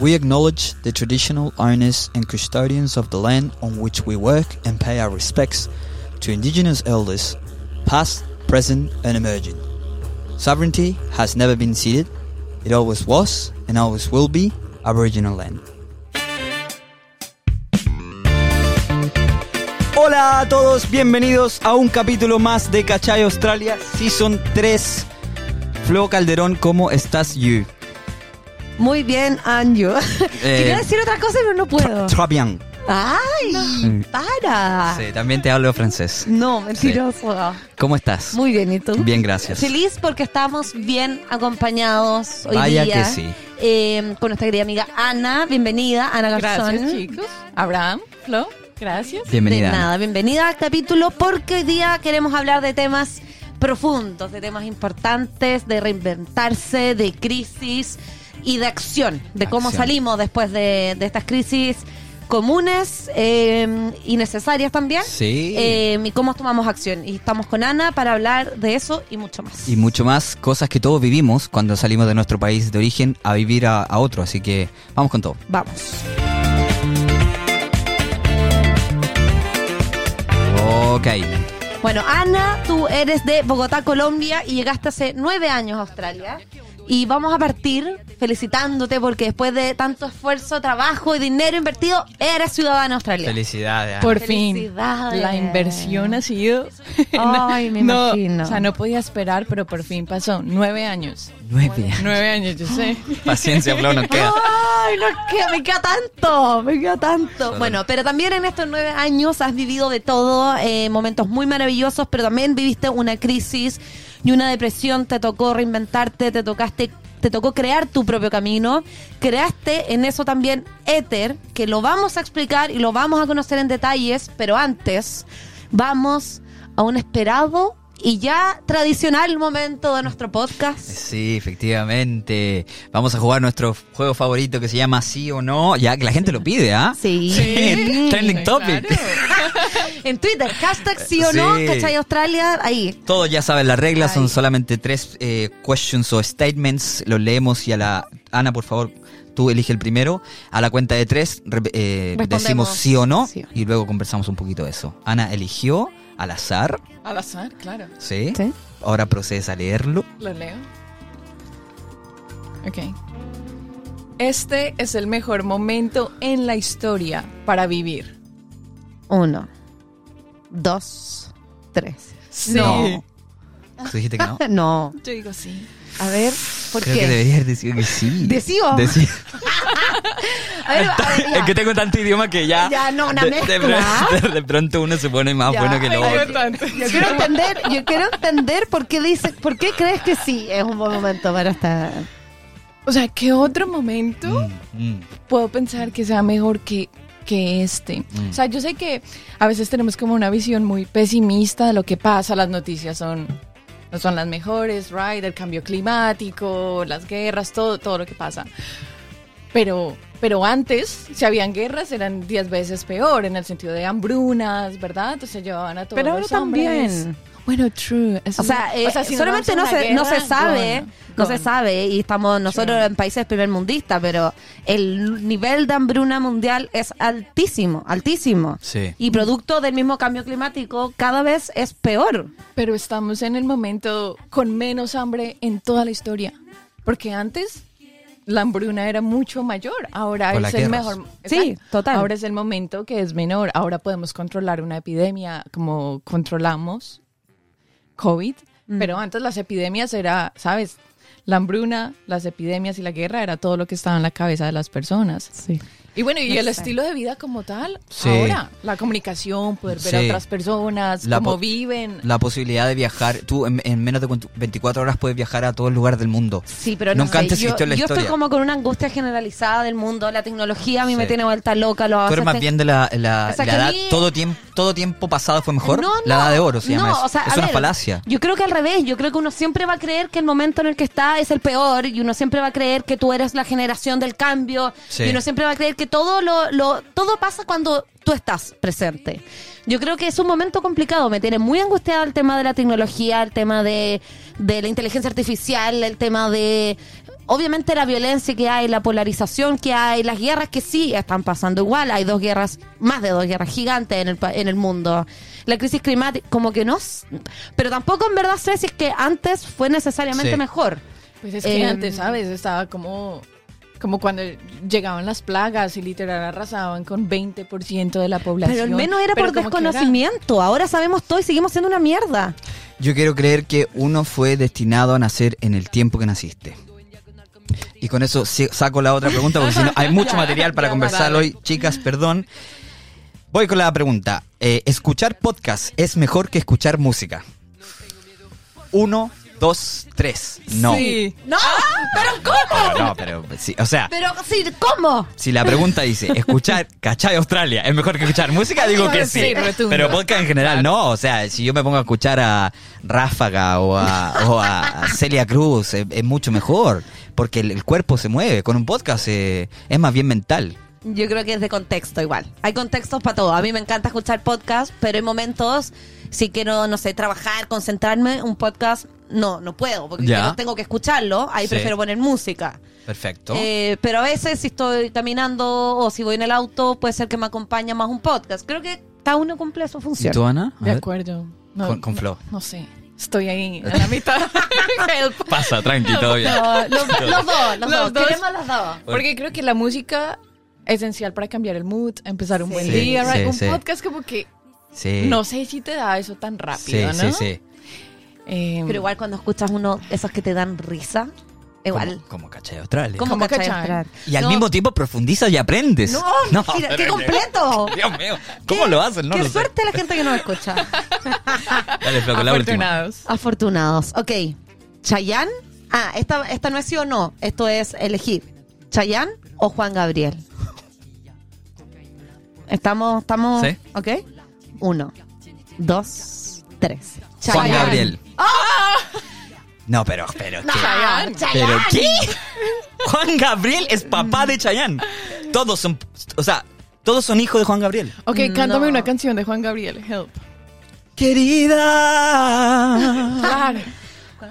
We acknowledge the traditional owners and custodians of the land on which we work and pay our respects to Indigenous elders, past, present, and emerging. Sovereignty has never been ceded, it always was and always will be Aboriginal land. Hola a todos, bienvenidos a un capítulo más de Cachay Australia, Season 3. Flo Calderón, ¿cómo estás, you? Muy bien, Anju. Eh, Quería decir otra cosa, pero no puedo. Très bien. ¡Ay! ¡Para! Sí, también te hablo francés. No, mentiroso. ¿Cómo estás? Muy bien, ¿y tú? Bien, gracias. Feliz porque estamos bien acompañados hoy Vaya día. que sí. eh, con nuestra querida amiga Ana. Bienvenida, Ana Garzón. Gracias, chicos. Abraham, Flo, gracias. Bienvenida. De nada, bienvenida al capítulo porque hoy día queremos hablar de temas profundos, de temas importantes, de reinventarse, de crisis y de acción, de cómo Acción. salimos después de, de estas crisis comunes eh, y necesarias también. Sí. Eh, y cómo tomamos acción. Y estamos con Ana para hablar de eso y mucho más. Y mucho más cosas que todos vivimos cuando salimos de nuestro país de origen a vivir a, a otro. Así que vamos con todo. Vamos. Ok. Bueno, Ana, tú eres de Bogotá, Colombia, y llegaste hace nueve años a Australia. Y vamos a partir felicitándote porque después de tanto esfuerzo, trabajo y dinero invertido, eres ciudadana australiana. Felicidades. Por fin, la inversión ha sido... Ay, me No, imagino. O sea, no podía esperar, pero por fin pasó. Nueve años. Nueve años. Nueve años, yo sé. Paciencia, Flo, nos queda. Ay, no es que me queda tanto, me queda tanto. Bueno, pero también en estos nueve años has vivido de todo, eh, momentos muy maravillosos, pero también viviste una crisis y una depresión, te tocó reinventarte, te tocaste, te tocó crear tu propio camino, creaste en eso también Ether, que lo vamos a explicar y lo vamos a conocer en detalles, pero antes vamos a un esperado y ya tradicional momento de nuestro podcast. Sí, efectivamente. Vamos a jugar nuestro juego favorito que se llama Sí o No. Ya que la gente lo pide, ¿ah? Sí. Sí, trending topic. Claro. En Twitter, hashtag sí o no, Sí. ¿cachai Australia? Ahí. Todos ya saben las reglas, son solamente tres eh, questions o statements. Los leemos y a la... Ana, por favor, tú elige el primero. A la cuenta de tres re- eh, decimos sí o no sí. y luego conversamos un poquito de eso. Ana eligió al azar, Al azar, claro. ¿sí? Sí. Ahora procedes a leerlo. Lo leo. Ok. Este es el mejor momento en la historia para vivir. Uno, dos, tres. Sí. No. ¿Tú dijiste que no? No. Yo digo sí. A ver, ¿por Creo qué? que deberías haber decidido que sí. ¿Decido? Deci- A ver, a ver, es que tengo tanto idioma que ya... Ya, no, una de, de mezcla. pr- de pronto uno se pone más Ya. bueno que lo Ay, otro. Yo quiero entender, yo quiero entender por qué dice, por qué crees que sí es un buen momento para estar. O sea, ¿qué otro momento Mm, mm. puedo pensar que sea mejor que, que este? Mm. O sea, yo sé que a veces tenemos como una visión muy pesimista de lo que pasa, las noticias son no son las mejores, right? El cambio climático, las guerras, todo, todo lo que pasa. Pero, pero antes, si habían guerras, eran 10 veces peor, en el sentido de hambrunas, ¿verdad? Entonces llevaban a todos Pero los hombres. también. Bueno, true. eso O sea, eh, si nos solamente no se, una no se guerra, sabe, gone, no se gone. sabe, y estamos nosotros Sure. en países primermundistas, pero el nivel de hambruna mundial es altísimo, altísimo. Sí. Y producto del mismo cambio climático, cada vez es peor. Pero estamos en el momento con menos hambre en toda la historia. Porque antes la hambruna era mucho mayor. Ahora Por es el guerras. mejor. Sí, total. Ahora es el momento que es menor. Ahora podemos controlar una epidemia como controlamos COVID. Mm. Pero antes las epidemias era, ¿sabes? La hambruna, las epidemias y la guerra era todo lo que estaba en la cabeza de las personas. Sí. Y bueno, y el estilo de vida como tal, Sí. ahora, la comunicación, poder ver a otras personas, La cómo viven. La posibilidad de viajar. Tú en, en menos de cuanto- 24 horas puedes viajar a todos los lugares del mundo. Sí, pero no Nunca sé, antes yo, existió en la yo historia. estoy como con una angustia generalizada del mundo. La tecnología a mí me tiene vuelta loca. Los Tú eres más bien de la, la- O sea, la edad. mí- Todo, tiempo, todo tiempo pasado fue mejor. No, la no, edad de oro se llama no, eso. o sea, es una ver, falacia. Yo creo que al revés, yo creo que uno siempre va a creer que el momento en el que está es el peor y uno siempre va a creer que tú eres la generación del cambio Sí. y uno siempre va a creer que todo lo, lo todo pasa cuando tú estás presente. Yo creo que es un momento complicado, me tiene muy angustiada el tema de la tecnología, el tema de, de la inteligencia artificial, el tema de obviamente la violencia que hay, la polarización que hay, las guerras que sí están pasando igual, hay dos guerras, más de dos guerras gigantes en el, pa- en el mundo. La crisis climática, como que no, pero tampoco en verdad sé si es que antes fue necesariamente Sí. mejor. Pues es que Em, antes, ¿sabes? Estaba como, como cuando llegaban las plagas y literal arrasaban con 20% de la población. Pero al menos era Pero por era- desconocimiento. Ahora sabemos todo y seguimos siendo una mierda. Yo quiero creer que uno fue destinado a nacer en el tiempo que naciste. Y con eso saco la otra pregunta porque si no hay mucho material para conversar hoy. Chicas, perdón. Voy con la pregunta. Eh, ¿Escuchar podcast es mejor que escuchar música? Uno, dos, tres. No. Sí. ¡No! ¿Pero cómo? No, pero sí, o sea, Pero sí, ¿cómo? si la pregunta dice, escuchar, ¿cachai Australia? ¿Es mejor que escuchar música? Digo que sí. Pero podcast en general no. O sea, si yo me pongo a escuchar a Ráfaga o a, o a Celia Cruz, es, es mucho mejor. Porque el, el cuerpo se mueve. Con un podcast eh, es más bien mental. Yo creo que es de contexto igual. Hay contextos para todo. A mí me encanta escuchar podcast, pero hay momentos, si quiero, no sé, trabajar, concentrarme, un podcast, no, no puedo, porque Ya. quiero- tengo que escucharlo. Ahí Sí. prefiero poner música. Perfecto. Eh, pero a veces, si estoy caminando o si voy en el auto, puede ser que me acompaña más un podcast. Creo que cada uno cumple su ¿Y función. tú, Ana? A De ver. acuerdo. No, Con- con Flo. No, no sé. Estoy ahí en la mitad. Help. Pasa, tranqui, bien. No, los, los dos, los, Los dos. dos. Queremos los dos. Porque creo que la música esencial para cambiar el mood, empezar un Sí. buen Sí, día. right? sí, un sí. podcast como que Sí. no sé si te da eso tan Sí, rápido, sí, ¿no? sí. Eh, Pero igual cuando escuchas uno, esos que te dan risa, igual. Como, como cachai Australia. ¿Cómo, ¿Cómo cachai? cachai? Entrar? Y al No, mismo tiempo profundizas y aprendes. No, mira, qué completo. Dios mío, ¿cómo lo hacen? No qué lo sé. suerte la gente que nos escucha. Dale, Flo, con la afortunados. Afortunados. Ok. ¿Chayanne? Ah, esta, esta no es sí o no. Esto es elegir. ¿Chayanne o Juan Gabriel? Estamos, estamos. Sí. Ok. Uno, dos, tres. Juan Chayanne. Gabriel. No, pero, pero, No, ¿qué? Chayanne. ¿Pero qué? Juan Gabriel es papá de Chayanne. Todos son, o sea, todos son hijos de Juan Gabriel. Ok, No. cántame una canción de Juan Gabriel, Help. Querida. Claro.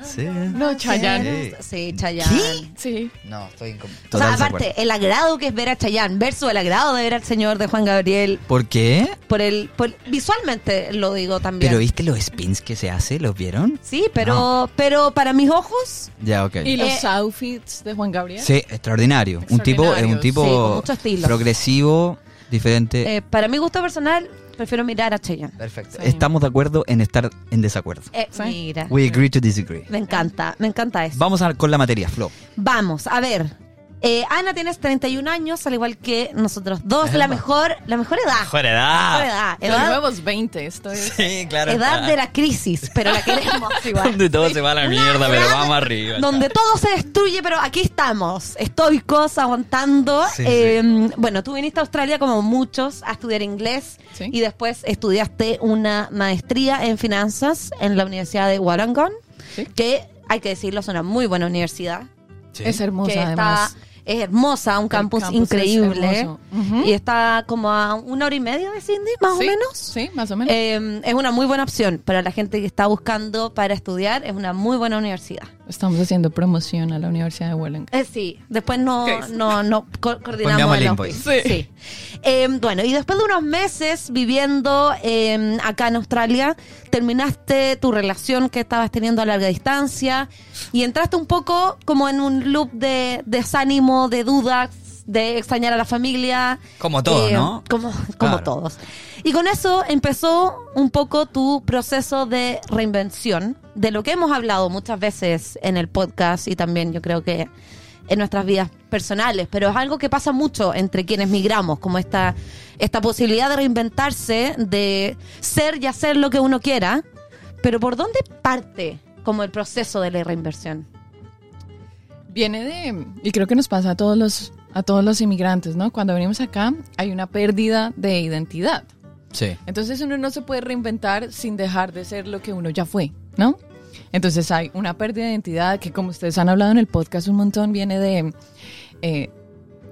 Sí. No, Chayanne. Sí, Chayanne. Sí. No, estoy O sea, aparte, el agrado que es ver a Chayanne versus el agrado de ver al señor de Juan Gabriel ¿Por qué? por el, por- visualmente lo digo también. Pero viste los spins que se hace, ¿los vieron? Sí, pero, pero para mis ojos, Ya, ok. ¿Y los Eh, outfits de Juan Gabriel? Sí, extraordinario. Un tipo, es un tipo Sí, progresivo, diferente. eh, para mi gusto personal, prefiero mirar a Chayanne. Perfecto. Sí. Estamos de acuerdo en estar en desacuerdo. Eh, Sí. Mira, We agree to disagree. me encanta, me encanta eso. Vamos a, con la materia, Flo. Vamos, a ver. Eh, Ana, tienes 31 años, al igual que nosotros dos, la mejor, la mejor edad. Mejor edad. Mejor edad. Los Edad, nuevos 20, esto es. Sí, claro. edad de la crisis, pero la queremos igual. Donde todo se va a la mierda, pero vamos arriba. Donde todo se destruye, pero aquí estamos, estoicos, aguantando. Sí, Eh, Bueno, tú viniste a Australia como muchos a estudiar inglés Sí. y después estudiaste una maestría en finanzas en la Universidad de Wollongong, Sí. que hay que decirlo, es una muy buena universidad. Sí. Es hermosa, que además. está, es hermosa, un campus, es increíble. Y está como a una hora y media de Cindy, más Sí, o menos. Sí, más o menos. Eh, es una muy buena opción para la gente que está buscando para estudiar. Es una muy buena universidad. Estamos haciendo promoción a la Universidad de Wollongong. Eh, sí, después no, no, no co- coordinamos el. Sí. Sí. Eh, bueno, y después de unos meses viviendo eh, acá en Australia, terminaste tu relación que estabas teniendo a larga distancia y entraste un poco como en un loop de desánimo, de dudas, de extrañar a la familia. Como todos, Eh, ¿no? Como, como Claro. todos. Y con eso empezó un poco tu proceso de reinvención, de lo que hemos hablado muchas veces en el podcast y también yo creo que en nuestras vidas personales, pero es algo que pasa mucho entre quienes migramos, como esta, esta posibilidad de reinventarse, de ser y hacer lo que uno quiera, pero ¿por dónde parte como el proceso de la reinversión? Viene de, y creo que nos pasa a todos los, a todos los inmigrantes, ¿no? Cuando venimos acá hay una pérdida de identidad. Sí. Entonces uno no se puede reinventar sin dejar de ser lo que uno ya fue, ¿no? Entonces hay una pérdida de identidad que como ustedes han hablado en el podcast un montón viene de, eh,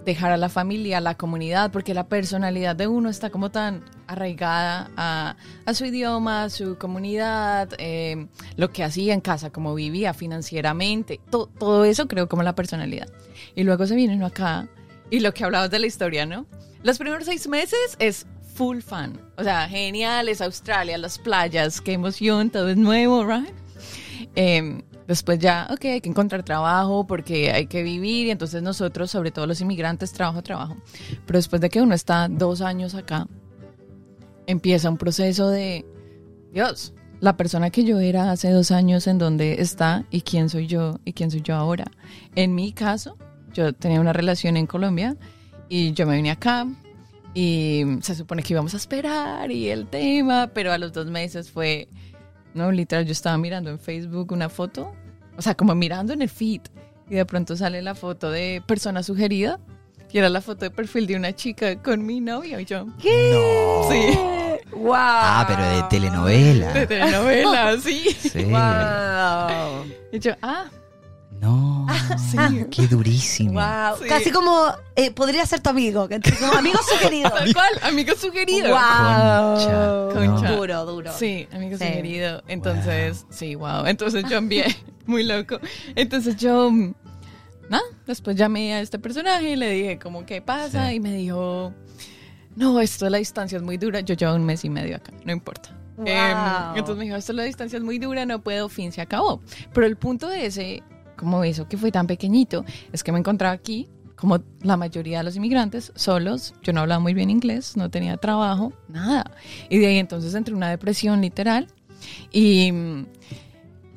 dejar a la familia, a la comunidad, porque la personalidad de uno está como tan arraigada a, a su idioma, a su comunidad, eh, lo que hacía en casa, cómo vivía financieramente, to- todo eso creo como la personalidad. Y luego se viene uno acá y lo que hablabas de la historia, ¿no? Los primeros seis meses es full fun, o sea, genial, es Australia, las playas, qué emoción, todo es nuevo, ¿right? Eh, después ya, ok, hay que encontrar trabajo porque hay que vivir y entonces nosotros, sobre todo los inmigrantes, trabajo, trabajo. Pero después de que uno está dos años acá, empieza un proceso de, Dios, la persona que yo era hace dos años en dónde está y quién soy yo y quién soy yo ahora. En mi caso, yo tenía una relación en Colombia y yo me vine acá y se supone que íbamos a esperar y el tema, pero a los dos meses fue, no, literal, yo estaba mirando en Facebook una foto, o sea, como mirando en el feed y de pronto sale la foto de persona sugerida y era la foto de perfil de una chica con mi novio y yo, No. sí, ¡Wow! Ah, pero de telenovela. de telenovela, sí. Sí. ¡Wow! Y yo, ah, No. sí. Qué durísimo. Wow. Sí. Casi como eh, podría ser tu amigo, como amigo sugerido. Tal cual, amigo sugerido. Wow. Concha. Duro, duro. Sí, amigo Sí. sugerido. Entonces, sí, wow. Entonces yo envié, muy loco. Entonces yo, nada, después llamé a este personaje y le dije, como, ¿qué pasa? Sí. Y me dijo, no, esto de la distancia es muy dura. Yo llevo un mes y medio acá, no importa. Wow. Em, entonces me dijo, esto de la distancia es muy dura, no puedo, fin, se acabó. Pero el punto de ese, como eso que fue tan pequeñito, es que me encontraba aquí, como la mayoría de los inmigrantes, solos. Yo no hablaba muy bien inglés, no tenía trabajo, nada. Y de ahí entonces entré en una depresión literal. Y,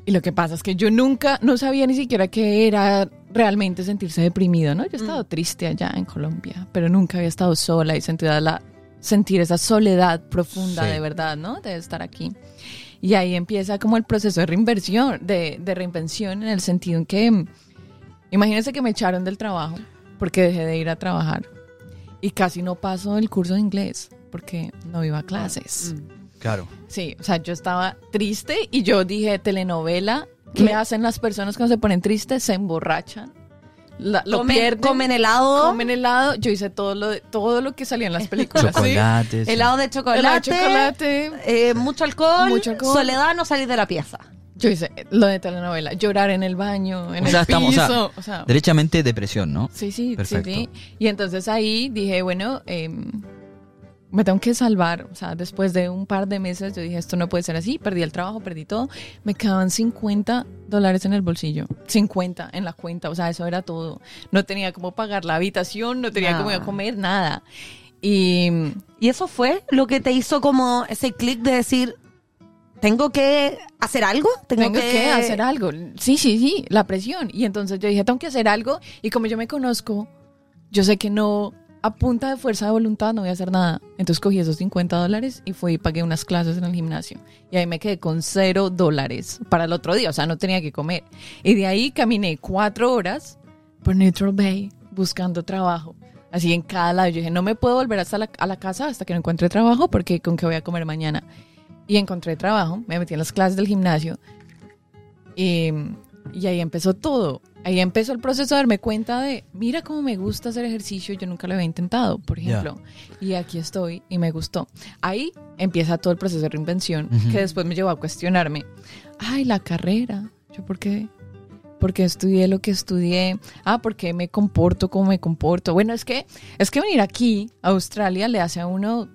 y lo que pasa es que yo nunca, no sabía ni siquiera qué era realmente sentirse deprimido, ¿no? Yo he estado triste allá en Colombia, pero nunca había estado sola y sentía la, sentir esa soledad profunda Sí. de verdad, ¿no? De estar aquí. Y ahí empieza como el proceso de reinversión, de, de reinvención en el sentido en que, mm, imagínense que me echaron del trabajo porque dejé de ir a trabajar y casi no paso el curso de inglés porque no iba a clases. Claro. Sí, o sea, yo estaba triste y yo dije, telenovela, ¿qué Me- hacen las personas cuando se ponen tristes? Se emborrachan, la- lo Comen- pierden, comen helado. comen helado. Yo hice todo lo, de- todo lo que salía en las películas. ¿sí? Chocolates. Helado de chocolate. Helado de chocolate. eh, mucho alcohol. Mucho alcohol. Soledad, no salir de la pieza. Yo hice lo de telenovela, llorar en el baño, en O el sea, estamos, o sea, piso. o sea, Derechamente depresión, ¿no? sí, sí, Perfecto. sí, sí. Y entonces ahí dije, bueno, em, me tengo que salvar. O sea, después de un par de meses yo dije, esto no puede ser así. Perdí el trabajo, perdí todo. Me quedaban 50 dólares en el bolsillo. 50 en la cuenta. O sea, eso era todo. No tenía cómo pagar la habitación, no tenía Ah. cómo ir a comer, nada. Y Y eso fue lo que te hizo como ese clic de decir, tengo que hacer algo, tengo, tengo que... hacer algo. Sí, sí, sí, la presión. Y entonces yo dije, tengo que hacer algo. Y como yo me conozco, yo sé que no, a punta de fuerza de voluntad no voy a hacer nada. Entonces cogí esos 50 dólares y fui y pagué unas clases en el gimnasio. Y ahí me quedé con cero dólares para el otro día. O sea, no tenía que comer. Y de ahí caminé cuatro horas por Neutral Bay buscando trabajo. Así en cada lado. Yo dije, no me puedo volver hasta la, a la casa hasta que no encuentre trabajo porque con qué voy a comer mañana. Y encontré trabajo, me metí en las clases del gimnasio y, y ahí empezó todo. Ahí empezó el proceso de darme cuenta de, mira cómo me gusta hacer ejercicio, yo nunca lo había intentado, por ejemplo. Y aquí estoy y me gustó. Ahí empieza todo el proceso de reinvención que después me llevó a cuestionarme. Ay, la carrera. ¿Yo por qué? Porque estudié lo que estudié. Ah, porque me comporto como me comporto. Bueno, es que es que venir aquí a Australia le hace a uno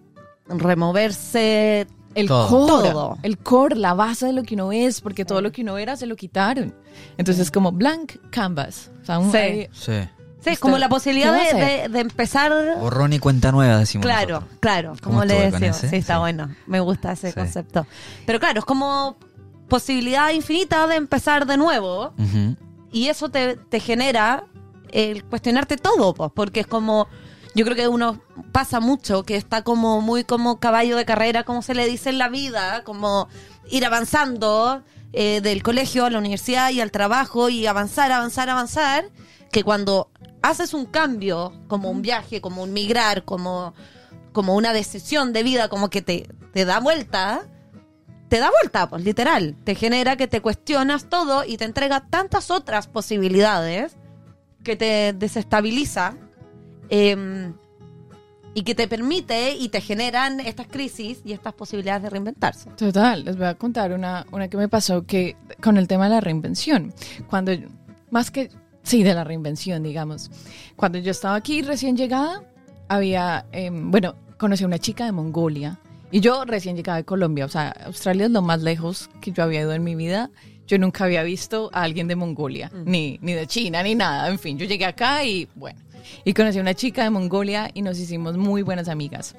Removerse. El Todo. core, Todo. el core, la base de lo que uno es, porque todo lo que uno era se lo quitaron. Entonces es como blank canvas. O sea, un- Sí. ahí- Sí. Sí, Usted, como la posibilidad ¿qué va a de, de- de empezar. Borrón y cuenta nueva, decimos Claro, nosotros. claro, ¿Cómo como le decimos. Sí, está Sí. bueno. Me gusta ese Sí. concepto. Pero claro, es como posibilidad infinita de empezar de nuevo. Y eso te, te genera el cuestionarte todo, pues, porque es como, yo creo que uno pasa mucho, que está como muy como caballo de carrera, como se le dice en la vida, como ir avanzando eh, del colegio a la universidad y al trabajo y avanzar, avanzar, avanzar, que cuando haces un cambio, como un viaje, como un migrar, como, como una decisión de vida, como que te, te da vuelta, te da vuelta, pues literal. Te genera que te cuestionas todo y te entrega tantas otras posibilidades que te desestabiliza Eh, y que te permite y te generan estas crisis y estas posibilidades de reinventarse. Total, les voy a contar una, una que me pasó que con el tema de la reinvención. Cuando, más que, sí, de la reinvención, digamos. Cuando yo estaba aquí recién llegada, había, eh, bueno, conocí a una chica de Mongolia. Y yo recién llegada de Colombia, o sea, Australia es lo más lejos que yo había ido en mi vida. Yo nunca había visto a alguien de Mongolia, ni, ni de China, ni nada. En fin, yo llegué acá y bueno, y conocí a una chica de Mongolia y nos hicimos muy buenas amigas.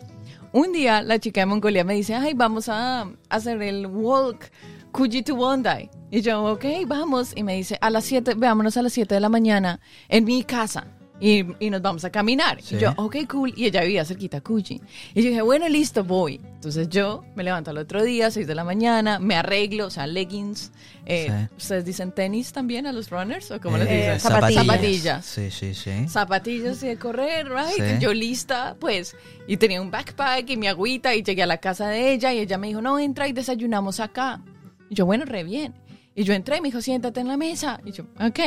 Un día la chica de Mongolia me dice, ay, vamos a hacer el walk Kuji to Bondi. Y yo, ok, vamos. Y me dice, a las 7, veámonos a las 7 de la mañana en mi casa. Y, y nos vamos a caminar. Sí. Y yo, ok, cool. Y ella vivía cerquita a. Y yo dije, bueno, listo, voy. Entonces yo me levanto al otro día, 6 de la mañana, me arreglo, o sea, leggings. Eh, Sí. ¿Ustedes dicen tenis también a los runners? ¿O cómo les Eh, dicen? zapatillas. Zapatillas Sí, sí, sí. zapatillas y de correr, right? Sí. Yo lista, pues, y tenía un backpack y mi agüita y llegué a la casa de ella y ella me dijo, no, entra y desayunamos acá. Y yo, bueno, re bien. Y yo entré y me dijo, siéntate en la mesa. Y yo, ok,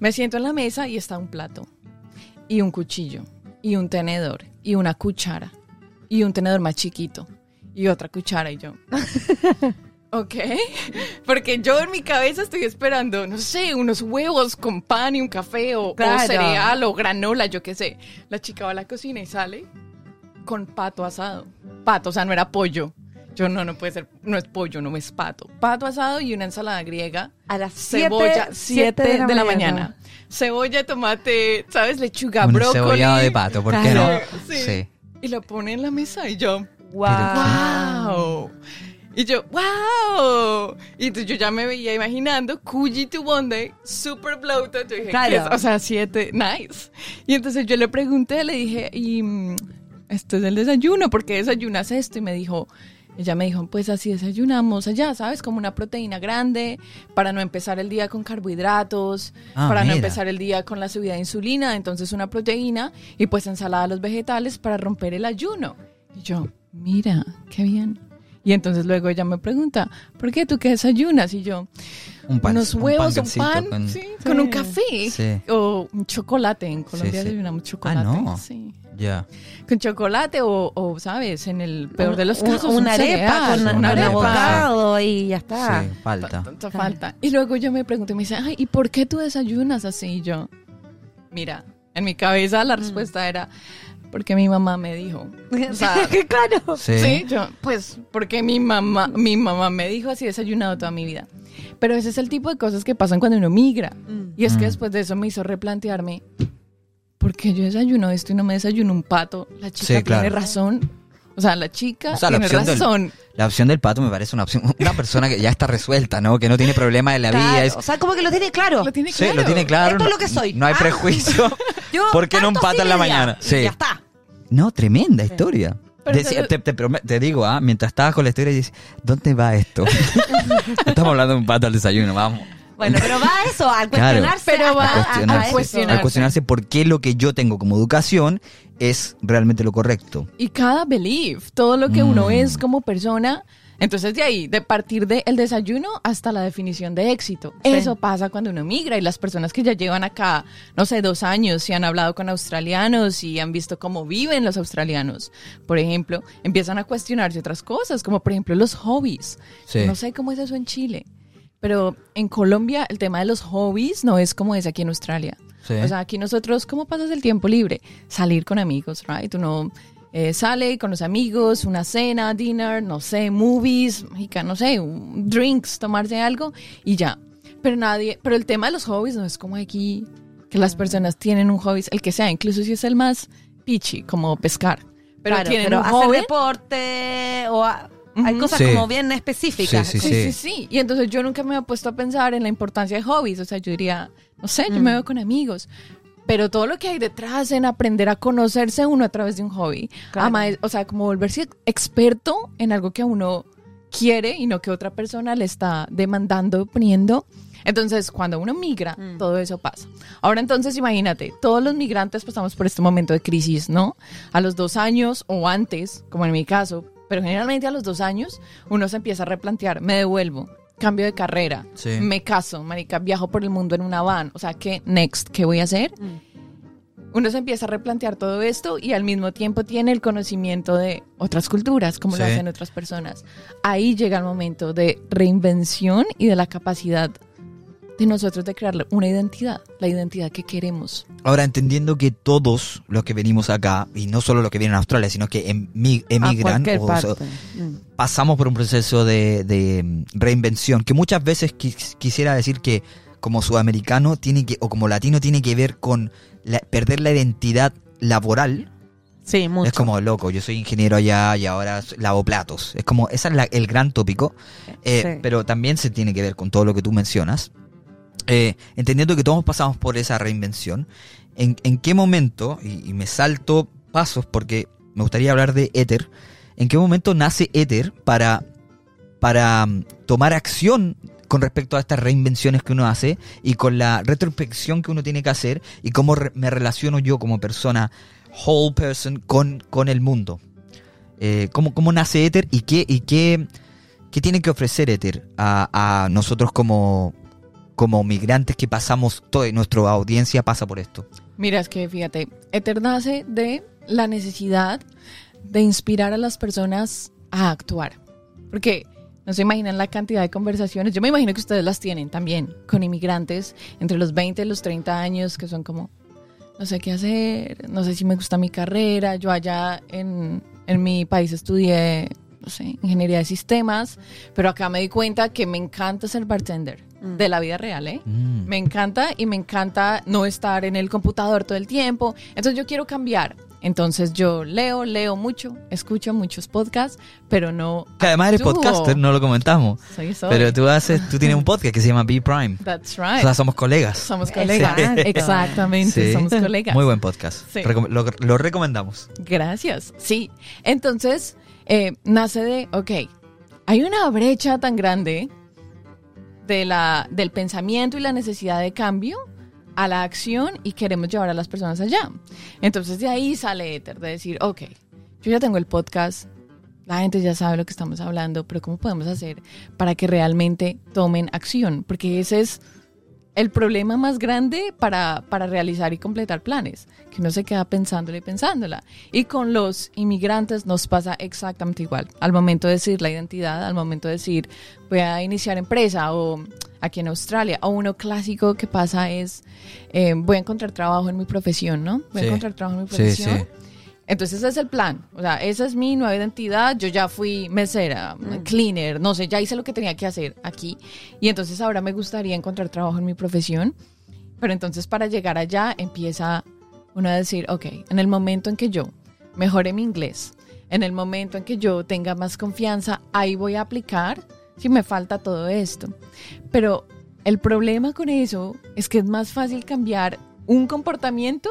me siento en la mesa y está un plato y un cuchillo y un tenedor y una cuchara y un tenedor más chiquito y otra cuchara y yo. Ok, porque yo en mi cabeza estoy esperando, no sé, unos huevos con pan y un café o, cereal o granola, yo qué sé. La chica va a la cocina y sale con pato asado. Pato, o sea, no era pollo. Yo no, no puede ser, no es pollo, no es pato. Pato asado y una ensalada griega. A las Cebolla, 7 7 de, la mañana. Cebolla, tomate, ¿sabes? Lechuga, Un brócoli. cebollado de pato, ¿por qué no? Sí. Y lo pone en la mesa y yo, Wow. ¡Wow! Y yo, ¡Wow! Y entonces yo ya me veía imaginando Kuji to Bondi, super bloated. Yo dije, Claro. ¿qué es? O sea, siete, nice. Y entonces yo le pregunté, le dije, y mm, esto es el desayuno, ¿por qué desayunas esto? Y me dijo, ella me dijo, pues así desayunamos allá, ¿sabes? Como una proteína grande para no empezar el día con carbohidratos, Ah, para no empezar el día con la subida de insulina, entonces una proteína y pues ensalada de los vegetales para romper el ayuno. Y yo, mira, qué bien. Y entonces luego ella me pregunta, ¿por qué tú qué desayunas? Y yo, Un pan- unos un huevos, un, pan, con- sí, con un café Sí. o un chocolate. En Colombia desayunamos chocolate. no. Sí. Ya. Con chocolate o, o, ¿sabes? En el peor de los Un- casos, una un arepa cereal, con, una con arepa. abocado y ya está. Sí, falta. Tanta falta. Y luego yo me pregunto y me dice, ay, ¿y por qué tú desayunas así? Y yo, mira, en mi cabeza Mm. la respuesta era, porque mi mamá me dijo. O sea, claro. Sí. Sí, yo, pues, porque mi mamá, mi mamá me dijo así, he desayunado toda mi vida. Pero ese es el tipo de cosas que pasan cuando uno migra. Y es que Mm. después de eso me hizo replantearme, ¿por qué yo desayuno esto y no me desayuno un pato? La chica Sí, tiene claro. razón. O sea, la chica O sea, la tiene del- razón. La opción del pato me parece una opción. Una persona que ya está resuelta, ¿no? Que no tiene problema de la vida. Es, O sea, como que lo tiene claro. Lo tiene sí, claro. lo tiene claro. Esto es no- lo que soy. No hay Ah. prejuicio. Yo ¿Por qué no un pato en la sí mañana? Y Sí. Ya está. No, tremenda historia. Decía- te digo, ah, mientras estabas con la historia, dices, ¿dónde va esto? Estamos hablando de un pato al desayuno, vamos. Bueno, pero va a eso, a Claro. cuestionarse. Pero va a, a- a cuestionarse, cuestionarse. a cuestionarse por qué lo que yo tengo como educación es realmente lo correcto. Y cada belief, todo lo que uno Mm. es como persona. Entonces de ahí, de partir del desayuno hasta la definición de éxito. Sí. Eso pasa cuando uno migra y las personas que ya llevan acá, no sé, dos años y han hablado con australianos y han visto cómo viven los australianos, por ejemplo, empiezan a cuestionarse otras cosas, como por ejemplo los hobbies. Sí. No sé cómo es eso en Chile, pero en Colombia el tema de los hobbies no es como es aquí en Australia. Sí. O sea, aquí nosotros, ¿cómo pasas el tiempo libre? Salir con amigos, right? Uno eh, sale con los amigos, una cena, dinner, no sé, movies, no sé, drinks, tomarse algo y ya. Pero nadie, pero el tema de los hobbies no es como aquí, que las personas tienen un hobby, el que sea, incluso si es el más pichi, como pescar. Pero Claro, tienen pero un hacer hobby. deporte o a- hay cosas Sí. como bien específicas. Sí, Sí, sí, sí. Y entonces yo nunca me he puesto a pensar en la importancia de hobbies. O sea, yo diría, no sé, yo me veo con amigos. Pero todo lo que hay detrás en aprender a conocerse uno a través de un hobby. Claro. Ama- o sea, como volverse experto en algo que uno quiere y no que otra persona le está demandando, poniendo. Entonces, cuando uno migra, Mm. todo eso pasa. Ahora entonces, imagínate, todos los migrantes pasamos por este momento de crisis, ¿no? A los dos años o antes, como en mi caso, pero generalmente a los dos años, uno se empieza a replantear, me devuelvo, cambio de carrera, Sí. me caso, marica, viajo por el mundo en una van, o sea, ¿qué next? ¿Qué voy a hacer? uno se empieza a replantear todo esto y al mismo tiempo tiene el conocimiento de otras culturas, como lo hacen otras personas. Ahí llega el momento de reinvención y de la capacidad de nosotros de crear una identidad, la identidad que queremos. Ahora, entendiendo que todos los que venimos acá, y no solo los que vienen a Australia, sino que A emigran, o- Mm. pasamos por un proceso de, de, mm, reinvención, que muchas veces quis- quisiera decir que como sudamericano tiene que, o como latino tiene que ver con la- perder la identidad laboral. Sí, mucho. Es como, loco, yo soy ingeniero allá y ahora lavo platos. Es como, ese es la- el gran tópico. Eh, Sí. Pero también se tiene que ver con todo lo que tú mencionas. Eh, entendiendo que todos pasamos por esa reinvención, ¿en, en qué momento, y, me salto pasos porque me gustaría hablar de Ether, ¿en qué momento nace Ether para, para mm, tomar acción con respecto a estas reinvenciones que uno hace y con la retrospección que uno tiene que hacer y cómo me relaciono yo como persona, whole person, con, con el mundo? Eh, ¿cómo, ¿Cómo nace Ether y qué, y qué, qué tiene que ofrecer Ether a, a nosotros como, como migrantes que pasamos, toda nuestra audiencia pasa por esto? Mira, es que fíjate, Ether nace de la necesidad de inspirar a las personas a actuar. Porque no se imaginan la cantidad de conversaciones, yo me imagino que ustedes las tienen también con inmigrantes entre los 20 y los 30 años que son como, no sé qué hacer, no sé si me gusta mi carrera, yo allá en, en mi país estudié, no sé, ingeniería de sistemas, pero acá me di cuenta que me encanta ser bartender. De la vida real, ¿eh? Mm. Me encanta y me encanta no estar en el computador todo el tiempo. Entonces yo quiero cambiar. Entonces yo leo, leo mucho, escucho muchos podcasts, pero no. Que además eres podcaster, no lo comentamos. Soy, soy. Pero tú haces, tú tienes un podcast que se llama Be Prime. That's O right. sea, somos colegas. somos colegas. Exacto. Exactamente, Sí. somos colegas. Muy buen podcast. Sí. Recom- lo, lo recomendamos. Gracias. Sí. Entonces, eh, nace de, ok, hay una brecha tan grande de la, del pensamiento y la necesidad de cambio a la acción y queremos llevar a las personas allá. Entonces de ahí sale Ether, de decir, ok, yo ya tengo el podcast, la gente ya sabe lo que estamos hablando, pero ¿cómo podemos hacer para que realmente tomen acción? Porque ese es el problema más grande para, para realizar y completar planes, que uno se queda pensándola y pensándola. Y con los inmigrantes nos pasa exactamente igual. Al momento de decir la identidad, al momento de decir voy a iniciar empresa o aquí en Australia, o uno clásico que pasa es eh, voy a encontrar trabajo en mi profesión, ¿no? Voy Sí. a encontrar trabajo en mi Sí, profesión. sí. Entonces ese es el plan. O sea, esa es mi nueva identidad. Yo ya fui mesera, cleaner, no sé, ya hice lo que tenía que hacer aquí. Y entonces ahora me gustaría encontrar trabajo en mi profesión. Pero entonces para llegar allá empieza uno a decir, ok, en el momento en que yo mejore mi inglés, en el momento en que yo tenga más confianza, ahí voy a aplicar si me falta todo esto. Pero el problema con eso es que es más fácil cambiar un comportamiento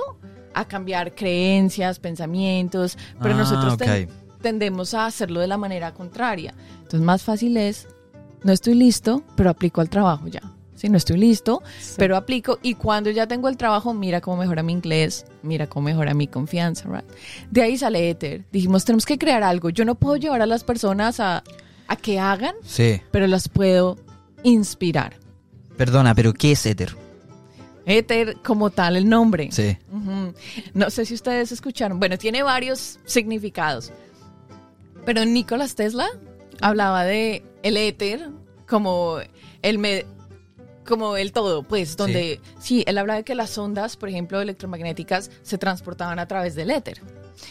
a cambiar creencias, pensamientos, pero Ah, nosotros ok. ten- tendemos a hacerlo de la manera contraria. Entonces más fácil es, no estoy listo, pero aplico al trabajo ya. Sí, no estoy listo, pero aplico y cuando ya tengo el trabajo, mira cómo mejora mi inglés, mira cómo mejora mi confianza, right? De ahí sale Ether. Dijimos, tenemos que crear algo. Yo no puedo llevar a las personas a, a que hagan, Sí. pero las puedo inspirar. Perdona, pero ¿qué es Ether? Ether como tal el nombre. Sí. No sé si ustedes escucharon. Bueno, tiene varios significados. Pero Nicolás Tesla hablaba de el éter como el me- como el todo, pues, donde sí. él habla de que las ondas, por ejemplo, electromagnéticas se transportaban a través del éter.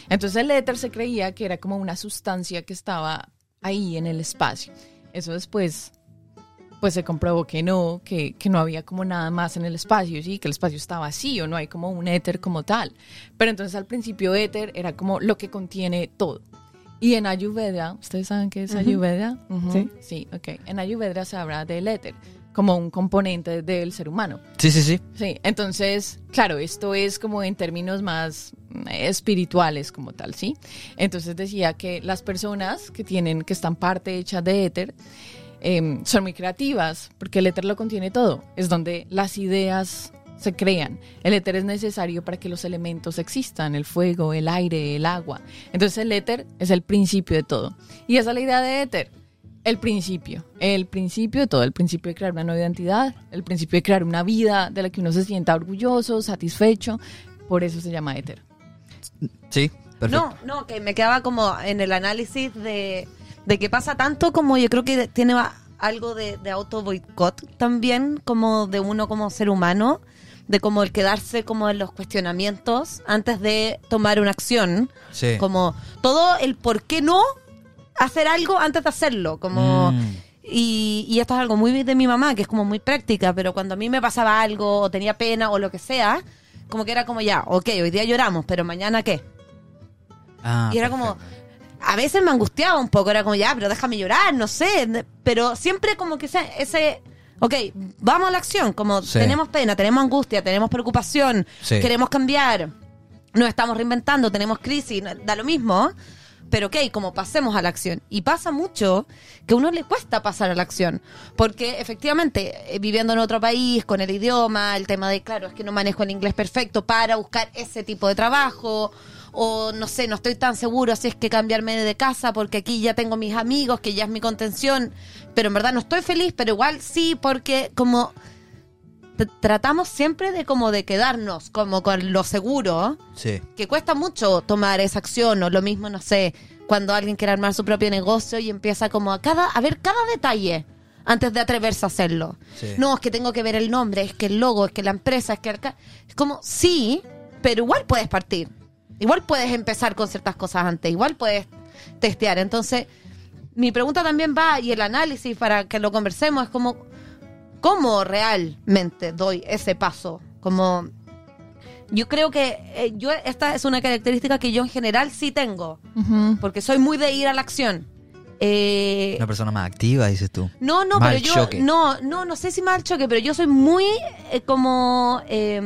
Entonces el éter se creía que era como una sustancia que estaba ahí en el espacio. Eso después pues se comprobó que no, que, que no había como nada más en el espacio, sí, que el espacio está vacío, no hay como un éter como tal. Pero entonces al principio éter era como lo que contiene todo. Y en Ayurveda, ¿ustedes saben qué es. Ayurveda? Ujú. Sí. Sí, ok. En Ayurveda se habla del éter como un componente del ser humano. Sí, sí, sí. Sí, entonces, claro, esto es como en términos más mm, espirituales como tal, ¿sí? Entonces decía que las personas que tienen, que están parte hecha de éter, eh, son muy creativas, porque el éter lo contiene todo, es donde las ideas se crean. El éter es necesario para que los elementos existan, el fuego, el aire, el agua. Entonces el éter es el principio de todo. Y esa es la idea de éter. El principio, el principio de todo, el principio de crear una nueva identidad, el principio de crear una vida de la que uno se sienta orgulloso, satisfecho. por eso se llama éter. Sí, perfecto. No, no, que me quedaba como en el análisis de, de que pasa tanto como yo creo que tiene algo de, de auto boicot también, como de uno como ser humano, de como el quedarse como en los cuestionamientos antes de tomar una acción. Sí. Como todo el por qué no hacer algo antes de hacerlo. Como. Mm. Y, y esto es algo muy de mi mamá, que es como muy práctica, pero cuando a mí me pasaba algo, o tenía pena, o lo que sea, como que era como ya, ok, hoy día lloramos, pero mañana qué. Ah, y era como. A veces me angustiaba un poco, era como ya, pero déjame llorar, no sé, pero siempre como que ese, ese ok, vamos a la acción, como Sí. tenemos pena, tenemos angustia, tenemos preocupación, Sí. queremos cambiar, nos estamos reinventando, tenemos crisis, da lo mismo, pero ok, como pasemos a la acción. Y pasa mucho que a uno le cuesta pasar a la acción, porque efectivamente, eh, viviendo en otro país, con el idioma, el tema de, claro, es que no manejo el inglés perfecto para buscar ese tipo de trabajo, o no sé, no estoy tan seguro si es que cambiarme de casa, porque aquí ya tengo mis amigos, que ya es mi contención, pero en verdad no estoy feliz, pero igual sí, porque como tratamos siempre de como de quedarnos como con lo seguro, Sí. que cuesta mucho tomar esa acción o lo mismo, no sé, cuando alguien quiere armar su propio negocio y empieza como a cada a ver cada detalle antes de atreverse a hacerlo. Sí. No, es que tengo que ver el nombre, es que el logo, es que la empresa, es que el es como sí, pero igual puedes partir. Igual puedes empezar con ciertas cosas antes, igual puedes testear. Entonces, mi pregunta también va y el análisis para que lo conversemos es como cómo realmente doy ese paso, como yo creo que eh, yo esta es una característica que yo en general sí tengo, porque soy muy de ir a la acción. Eh, Una persona más activa, dices tú. no, no, Mal pero yo choque. no, no, no sé si mal choque, pero yo soy muy eh, como eh,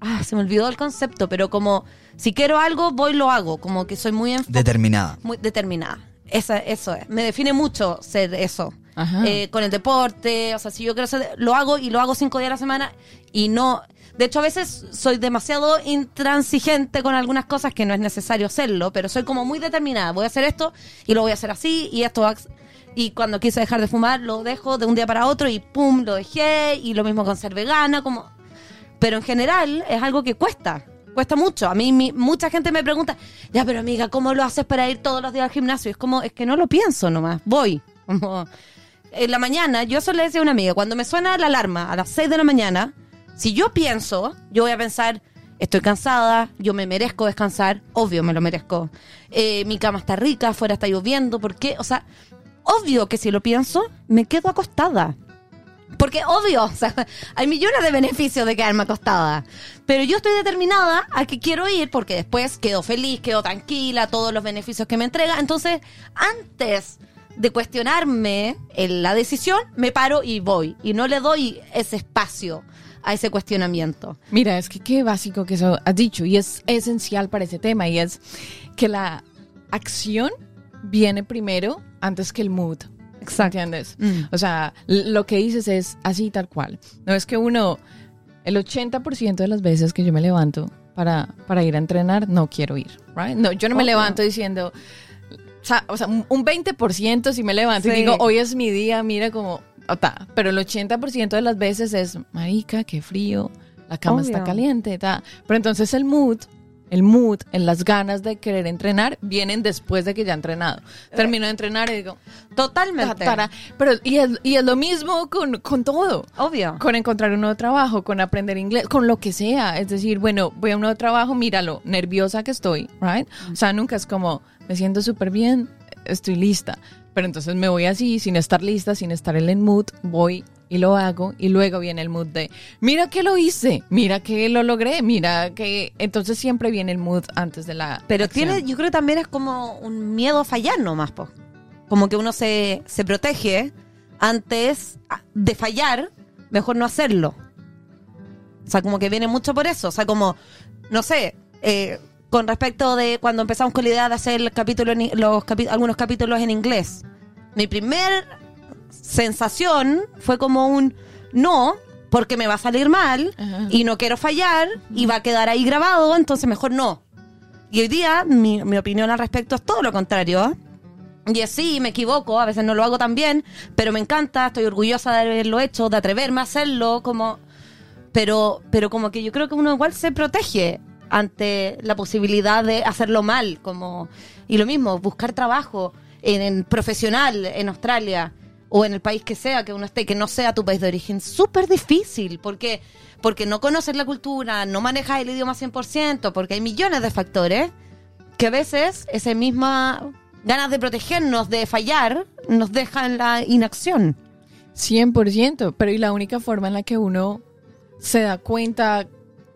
ah, se me olvidó el concepto, pero como si quiero algo voy lo hago, como que soy muy Determinada. muy determinada. Esa, eso es. Me define mucho ser eso. Ajá. Eh, con el deporte, o sea, si yo quiero ser, lo hago y lo hago cinco días a la semana y no. De hecho, a veces soy demasiado intransigente con algunas cosas que no es necesario hacerlo, pero soy como muy determinada. Voy a hacer esto y lo voy a hacer así y esto. va- Y cuando quise dejar de fumar, lo dejo de un día para otro y pum, lo dejé. Y lo mismo con ser vegana, como. Pero en general es algo que cuesta. Cuesta mucho. A mí mi- mucha gente me pregunta, ya, pero amiga, ¿cómo lo haces para ir todos los días al gimnasio? Es como, es que no lo pienso nomás, voy. Como, en la mañana, yo eso le decía a una amiga, cuando me suena la alarma a las 6 de la mañana, si yo pienso, yo voy a pensar, estoy cansada, yo me merezco descansar, obvio me lo merezco. Eh, mi cama está rica, afuera está lloviendo, ¿por qué? O sea, obvio que si lo pienso, me quedo acostada. Porque obvio, hay millones de beneficios de quedarme acostada. Pero yo estoy determinada a que quiero ir porque después quedo feliz, quedo tranquila, todos los beneficios que me entrega. Entonces, antes de cuestionarme la decisión, me paro y voy. Y no le doy ese espacio a ese cuestionamiento. Mira, es que qué básico que eso has dicho y es esencial para ese tema y es que la acción viene primero antes que el mood. Exacto. ¿Entiendes? Mm. O sea, lo que dices es así tal cual. No es que uno, el 80% de las veces que yo me levanto para, para ir a entrenar, no quiero ir. Right? No, yo no me levanto diciendo, o sea, un un 20% si me levanto y Sí. digo, hoy es mi día, mira como, ta. pero el 80% de las veces es, marica, qué frío, la cama está caliente, ta. Pero entonces el mood, el mood, en las ganas de querer entrenar, vienen después de que ya he entrenado. Termino de entrenar y digo, Totalmente. pero y es, y es lo mismo con, con todo. Obvio. Con encontrar un nuevo trabajo, con aprender inglés, con lo que sea. Es decir, bueno, voy a un nuevo trabajo, míralo, nerviosa que estoy, ¿right? O sea, nunca es como, me siento súper bien, estoy lista. Pero entonces me voy así, sin estar lista, sin estar en el mood, voy y lo hago. Y luego viene el mood de, mira que lo hice, mira que lo logré, mira que... Entonces siempre viene el mood antes de la... Pero acción. tiene, yo creo que también es como un miedo a fallar nomás, po. Como que uno se, se protege antes de fallar, mejor no hacerlo. O sea, como que viene mucho por eso. O sea, como, no sé, eh, con respecto de cuando empezamos con la idea de hacer el capítulo en i- los capi- algunos capítulos en inglés. Mi primer sensación fue como un no, porque me va a salir mal Ajá. y no quiero fallar y va a quedar ahí grabado, entonces mejor no. Y hoy día mi, mi opinión al respecto es todo lo contrario. Y es sí, me equivoco, a veces no lo hago tan bien, pero me encanta, estoy orgullosa de haberlo hecho, de atreverme a hacerlo, como... pero, pero como que yo creo que uno igual se protege ante la posibilidad de hacerlo mal, como y lo mismo, buscar trabajo en, en profesional en Australia o en el país que sea que uno esté, que no sea tu país de origen, súper difícil, porque porque no conoces la cultura, no manejas el idioma 100%, porque hay millones de factores que a veces ese misma ganas de protegernos, de fallar, nos deja en la inacción. 100%, pero y la única forma en la que uno se da cuenta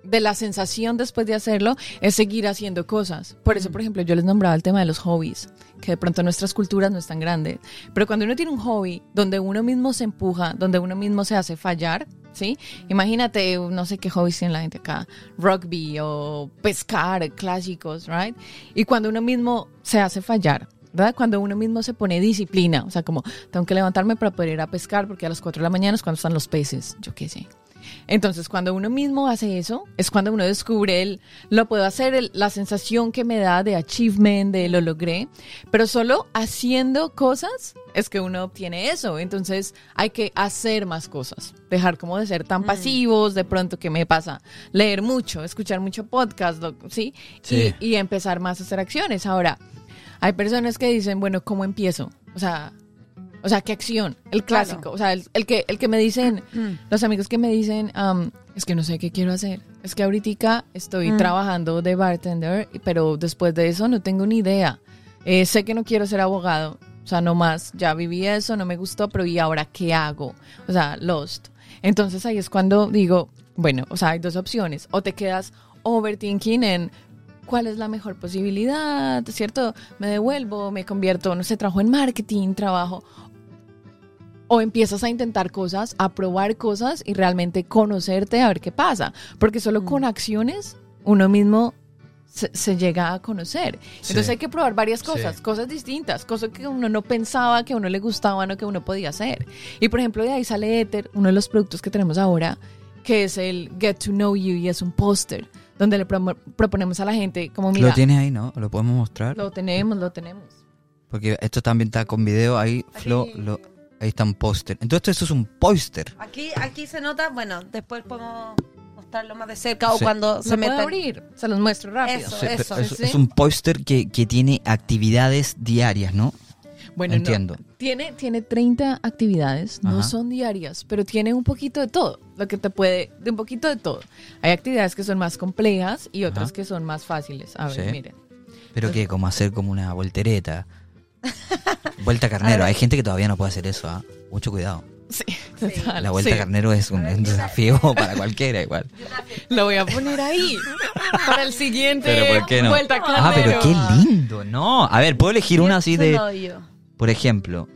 de la sensación después de hacerlo es seguir haciendo cosas. Por eso, por ejemplo, yo les nombraba el tema de los hobbies, que de pronto nuestras culturas no están grandes. Pero cuando uno tiene un hobby donde uno mismo se empuja, donde uno mismo se hace fallar, ¿sí? Imagínate, no sé qué hobbies tiene la gente acá, rugby o pescar, clásicos, ¿right? Y cuando uno mismo se hace fallar, ¿verdad? Cuando uno mismo se pone disciplina, o sea, como tengo que levantarme para poder ir a pescar porque a las 4 de la mañana es cuando están los peces, yo qué sé. Entonces, cuando uno mismo hace eso, es cuando uno descubre el, lo puedo hacer, el- la sensación que me da de achievement, de lo logré, pero solo haciendo cosas es que uno obtiene eso. Entonces, hay que hacer más cosas, dejar como de ser tan pasivos, de pronto, ¿qué me pasa? Leer mucho, escuchar mucho podcast, lo- ¿sí? Sí. Y, y empezar más a hacer acciones. Ahora, hay personas que dicen, bueno, ¿cómo empiezo? O sea, o sea, ¿qué acción? El clásico. Claro. O sea, el, el que, el que me dicen, los amigos que me dicen, am, es que no sé qué quiero hacer. Es que ahorita estoy Mm. trabajando de bartender, pero después de eso no tengo ni idea. Eh, sé que no quiero ser abogado. O sea, no más. Ya viví eso, no me gustó, pero ¿y ahora qué hago? O sea, lost. Entonces ahí es cuando digo, bueno, o sea, hay dos opciones. O te quedas overthinking en cuál es la mejor posibilidad, ¿cierto? Me devuelvo, me convierto, no sé, trabajo en marketing, trabajo. O empiezas a intentar cosas, a probar cosas y realmente conocerte a ver qué pasa. Porque solo con acciones uno mismo se, se llega a conocer. Sí. Entonces hay que probar varias cosas, Sí. cosas distintas, cosas que uno no pensaba que a uno le gustaban o que uno podía hacer. Y por ejemplo, de ahí sale Ether, uno de los productos que tenemos ahora, que es el Get to Know You y es un póster donde le promo- proponemos a la gente como mira, Lo tienes ahí, ¿no? ¿Lo podemos mostrar? lo tenemos, lo tenemos. Porque esto también está con video ahí, Flo, lo- ahí está un póster. Entonces esto es un póster. Aquí, aquí se nota, bueno, después podemos mostrarlo más de cerca o Sí. cuando Se se puede abrir, se los muestro rápido. Eso. Sí, eso, es, sí. es un póster que, que tiene actividades diarias, ¿no? Bueno, Entiendo. no. Tiene, tiene 30 actividades, no son diarias, pero tiene un poquito de todo, lo que te puede, de un poquito de todo. Hay actividades que son más complejas y otras Ajá. que son más fáciles. A ver, Sí. miren. Pero que como hacer como una voltereta. Vuelta carnero. Hay gente que todavía no puede hacer eso, ¿ah? Mucho cuidado. Sí, total, La vuelta sí. carnero es un, un desafío para cualquiera igual. Lo voy a poner ahí para el siguiente Pero ¿por qué no? vuelta Ah, pero carnero. qué lindo, ¿no? A ver, puedo elegir una así de, Odio. por ejemplo,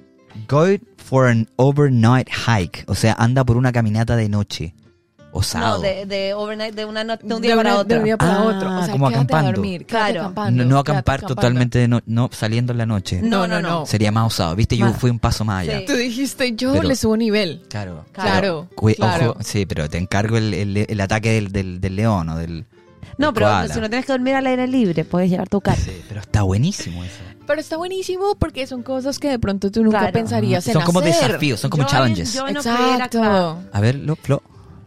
go for an overnight hike, o sea, anda por una caminata de noche, No, osado. de, de overnight, de, una noche, de un día De para una- otro. De un día para Ah, otro. O sea, como acampando. a dormir. quédate Claro. acampando, no, no quédate acampar acampando. totalmente, de no, no saliendo en la noche. No, no, no. Sería más osado, ¿viste? Yo Más. fui un paso más allá. Sí. Tú dijiste, yo Pero- le subo nivel. Claro. Claro. Ojo, sí, pero te encargo el, el- el ataque del, del, del león o del... No, pero koala. si no tienes que dormir al aire libre, puedes llevar tu carro. Sí, pero está buenísimo eso. Pero está buenísimo porque son cosas que de pronto tú nunca Claro. pensarías en Son como hacer. desafíos, son como challenges. Exacto. A ver, lo, Flo.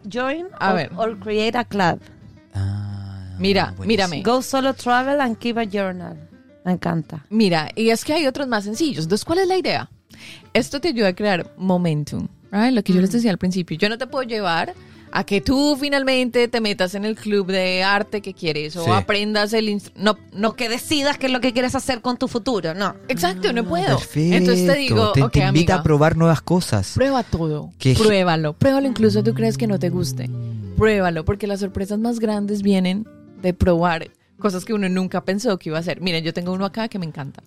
Join A or, ver. or create a club. Ah, Mira, buenísimo. mírame. Go solo travel and keep a journal. Me encanta. Mira, y es que hay otros más sencillos. Entonces, ¿cuál es la idea? Esto te ayuda a crear momentum, right? Lo que yo les decía al principio. Yo no te puedo llevar a que tú finalmente te metas en el club de arte que quieres o Sí. aprendas el no no No que decidas qué es lo que quieres hacer con tu futuro, no. exacto, no puedo. Ah, Perfecto. Entonces te digo, te, ok, te invita amiga, a probar nuevas cosas. prueba todo. ¿Qué? Pruébalo, pruébalo incluso tú crees que no te guste. Pruébalo, porque las sorpresas más grandes vienen de probar cosas que uno nunca pensó que iba a hacer. Miren, yo tengo uno acá que me encanta.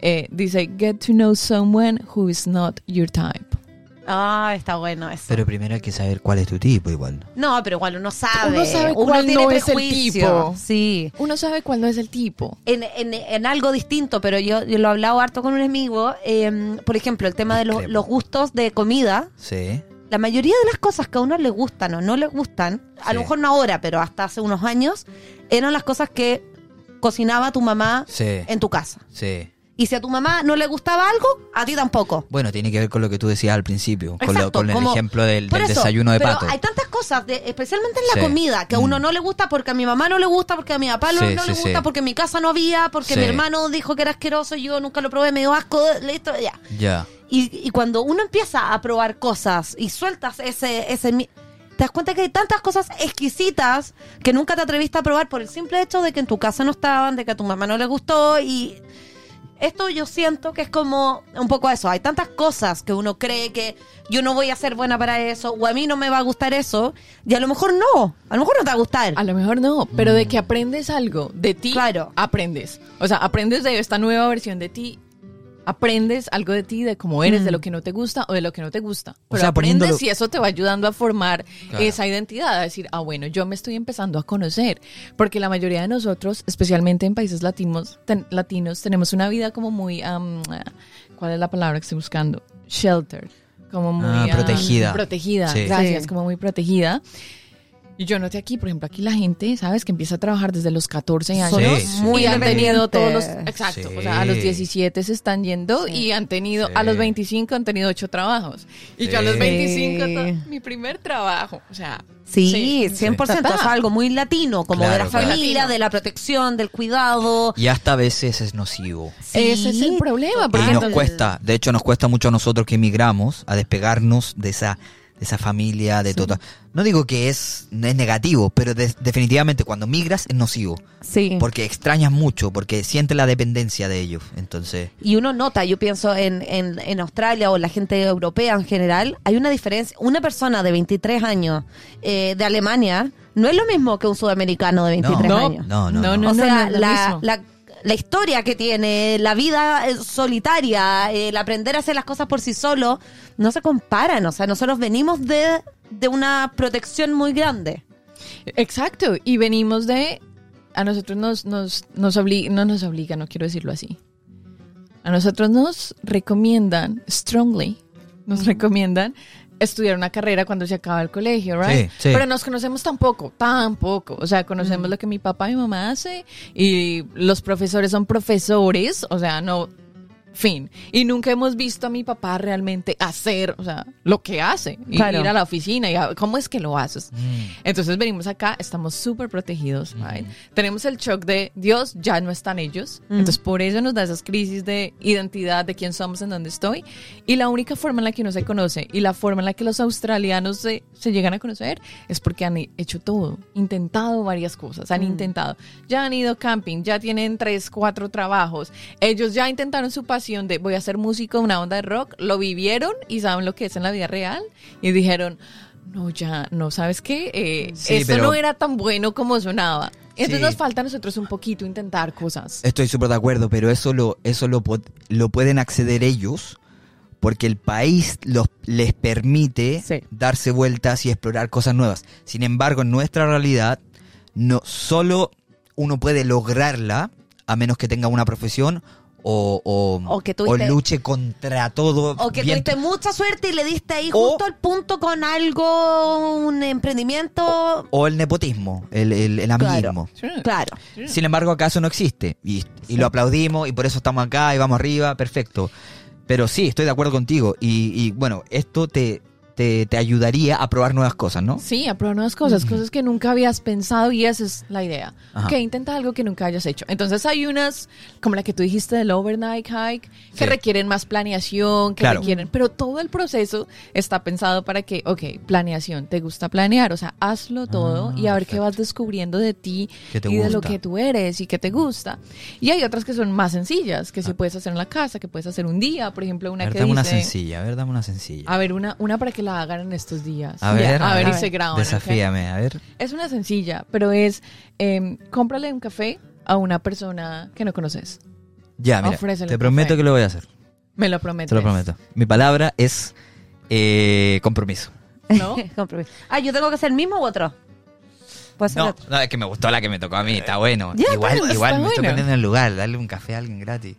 Eh, dice, get to know someone who is not your type. Ah, está bueno eso. Pero primero hay que saber cuál es tu tipo igual. no, pero igual uno sabe. Uno sabe cuál tiene no es el prejuicio. tipo. Sí. Uno sabe cuál no es el tipo. En, en, en algo distinto, pero yo, yo lo he hablado harto con un amigo. eh, por ejemplo, el tema de los, los gustos de comida. Sí. La mayoría de las cosas que a uno le gustan o no le gustan, a Sí. lo mejor no ahora, pero hasta hace unos años, eran las cosas que cocinaba tu mamá Sí. en tu casa. Sí. Y si a tu mamá no le gustaba algo, a ti tampoco. Bueno, tiene que ver con lo que tú decías al principio, con, lo- Exacto, con el como- ejemplo del, Por del eso, desayuno de pero pato. hay tantas cosas, de- especialmente en la Sí. comida, que a uno Mm. no le gusta porque a mi mamá no le gusta, porque a mi papá no, Sí, no sí, le gusta, porque en mi casa no había, porque mi hermano dijo que era asqueroso, yo nunca lo probé, me dio asco, listo, ya. Ya. Y, y cuando uno empieza a probar cosas y sueltas ese, ese te das cuenta que hay tantas cosas exquisitas que nunca te atreviste a probar por el simple hecho de que en tu casa no estaban, de que a tu mamá no le gustó y esto yo siento que es como un poco eso. Hay tantas cosas que uno cree que yo no voy a ser buena para eso o a mí no me va a gustar eso y a lo mejor no, a lo mejor no te va a gustar. A lo mejor no, pero de que aprendes algo de ti, Claro. aprendes. O sea, aprendes de esta nueva versión de ti, aprendes algo de ti, de cómo eres, de lo que no te gusta o de lo que no te gusta. Pero sea, aprendes poniéndolo- y eso te va ayudando a formar Claro. esa identidad, a decir, ah, bueno, yo me estoy empezando a conocer. Porque la mayoría de nosotros, especialmente en países latinos, ten- latinos tenemos una vida como muy, am, ¿cuál es la palabra que estoy buscando? Shelter. Como muy Ah, protegida. Protegida, Sí. gracias, Sí. como muy protegida. Y yo noté aquí, por ejemplo, aquí la gente, ¿sabes? Que empieza a trabajar desde los 14 años. Sí, muy y han tenido todos los... Exacto. Sí. O sea, a los 17 se están yendo y han tenido... A los Sí. 25 han tenido 8 trabajos. Y yo a los 25... Sí. to- mi primer trabajo. O sea... Sí, 100%, Total. o sea, algo muy latino, como de la claro. familia, Latino. de la protección, del cuidado. Y hasta a veces es nocivo. Ese es el problema. Y Porque nos entonces- cuesta, de hecho nos cuesta mucho a nosotros que emigramos a despegarnos de esa, de esa familia, de todo. No digo que es, es negativo, pero de- definitivamente cuando migras es nocivo. Sí. Porque extrañas mucho, porque sientes la dependencia de ellos. Entonces, Y uno nota, yo pienso en, en, en Australia o la gente europea en general, hay una diferencia. Una persona de 23 años eh, de Alemania no es lo mismo que un sudamericano de 23 no, años. no, no, No, no. o no, sea, la, la, la historia que tiene, la vida eh, solitaria, el aprender a hacer las cosas por sí solo, no se comparan. O sea, nosotros venimos de, de una protección muy grande. Exacto, y venimos de... A nosotros nos, nos, nos obliga, no nos obliga, no quiero decirlo así. A nosotros nos recomiendan, strongly, nos recomiendan estudiar una carrera cuando se acaba el colegio, ¿right? Sí, sí. Pero nos conocemos tampoco, tampoco. O sea, conocemos lo que mi papá y mi mamá hace y los profesores son profesores, o sea, no, fin. Y nunca hemos visto a mi papá realmente hacer, o sea, lo que hace. Y Claro. ir a la oficina y a- cómo es que lo haces. Mm. Entonces venimos acá, estamos súper protegidos, right? Tenemos el shock de Dios, ya no están ellos. Entonces por eso nos da esas crisis de identidad, de quién somos, en dónde estoy. Y la única forma en la que uno se conoce y la forma en la que los australianos se, se llegan a conocer es porque han hecho todo, intentado varias cosas, han intentado. Ya han ido camping, ya tienen tres, cuatro trabajos. Ellos ya intentaron su pasión de voy a ser músico, una onda de rock, lo vivieron y saben lo que es en la vida real y dijeron, no, ya, no, ¿sabes qué? Eh, Sí, pero- no era tan bueno como sonaba. Entonces Sí. nos falta a nosotros un poquito intentar cosas. Estoy súper de acuerdo, pero eso lo, eso lo, lo pueden acceder ellos porque el país los, les permite Sí. darse vueltas y explorar cosas nuevas. Sin embargo, en nuestra realidad, no solo uno puede lograrla a menos que tenga una profesión o, o, O que tuviste- luche contra todo. O que bien- tuviste mucha suerte y le diste ahí O- justo al punto con algo, un emprendimiento. o el nepotismo, el, el, el amiguismo. Claro. Sin embargo, acá eso no existe. Y, y lo aplaudimos y por eso estamos acá y vamos arriba, perfecto. Pero sí, estoy de acuerdo contigo. Y, y, bueno, esto te, te, te ayudaría a probar nuevas cosas, ¿no? Sí, a probar nuevas cosas, cosas que nunca habías pensado y esa es la idea. Ajá. Que intenta algo que nunca hayas hecho. Entonces hay unas, como la que tú dijiste del overnight hike, que Sí. requieren más planeación, que Claro. requieren, pero todo el proceso está pensado para que, ok, planeación, te gusta planear, o sea, hazlo todo y a ver qué perfecto. vas descubriendo de ti ¿Qué y de lo gusta? que tú eres y qué te gusta. Y hay otras que son más sencillas, que sí puedes hacer en la casa, que puedes hacer un día, por ejemplo, A una ver, que dame una dice... sencilla, a ver, dame una sencilla. A ver, una, una para que la hagan en estos días. A ver, a ver, y ver. se graban. Desafíame, a ver. Es una sencilla, pero es em, cómprale un café a una persona que no conoces. Ya, mira, Ofrécele te prometo café. que lo voy a hacer. Me lo prometo. Te lo prometo. Mi palabra es eh, compromiso. ¿No? Compromiso. Ah, ¿yo tengo que ser el mismo u otro? Puede ser No, otro. no, es que me gustó la que me tocó a mí, está bueno. Ya, igual está igual me estoy bueno. poniendo en el lugar, darle un café a alguien gratis.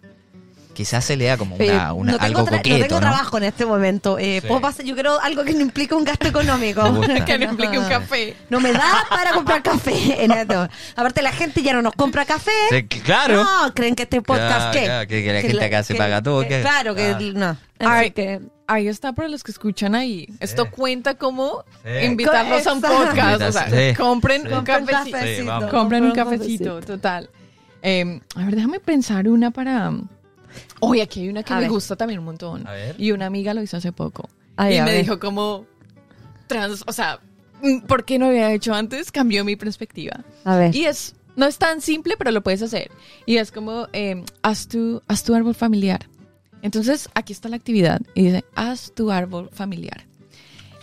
Quizás se lea como Eh, una, una- no tengo, algo tra- coqueto, no tengo ¿no? trabajo en este momento. Eh, Sí. puedo pasar- yo quiero algo que no implique un gasto económico. Me gusta. Que no implique un café. No me da para comprar café en esto. Aparte, la gente ya no nos compra café. Sí, claro. No, creen que este podcast, Claro, ¿qué? claro, que- que la gente acá se que- paga todo, que- ¿qué? Claro, que Ah. no. Ay, Así que, Ahí está para los que escuchan ahí. Esto cuenta como Sí. invitarlos a un podcast. O sea, Sí. compren Sí. un cafecito. Sí. Compren un Compren cafecito, total. Eh, a ver, déjame pensar una para... Oye, aquí hay una que A me ver. gusta también un montón. A ver. Y una amiga lo hizo hace poco. Ay, y a me ver. dijo como... Trans, o sea, mm, ¿por qué no había hecho antes? Cambió mi perspectiva. A ver. Y es, no es tan simple, pero lo puedes hacer. Y es como, eh, haz, tu, haz tu árbol familiar. Entonces, aquí está la actividad. Y dice, haz tu árbol familiar.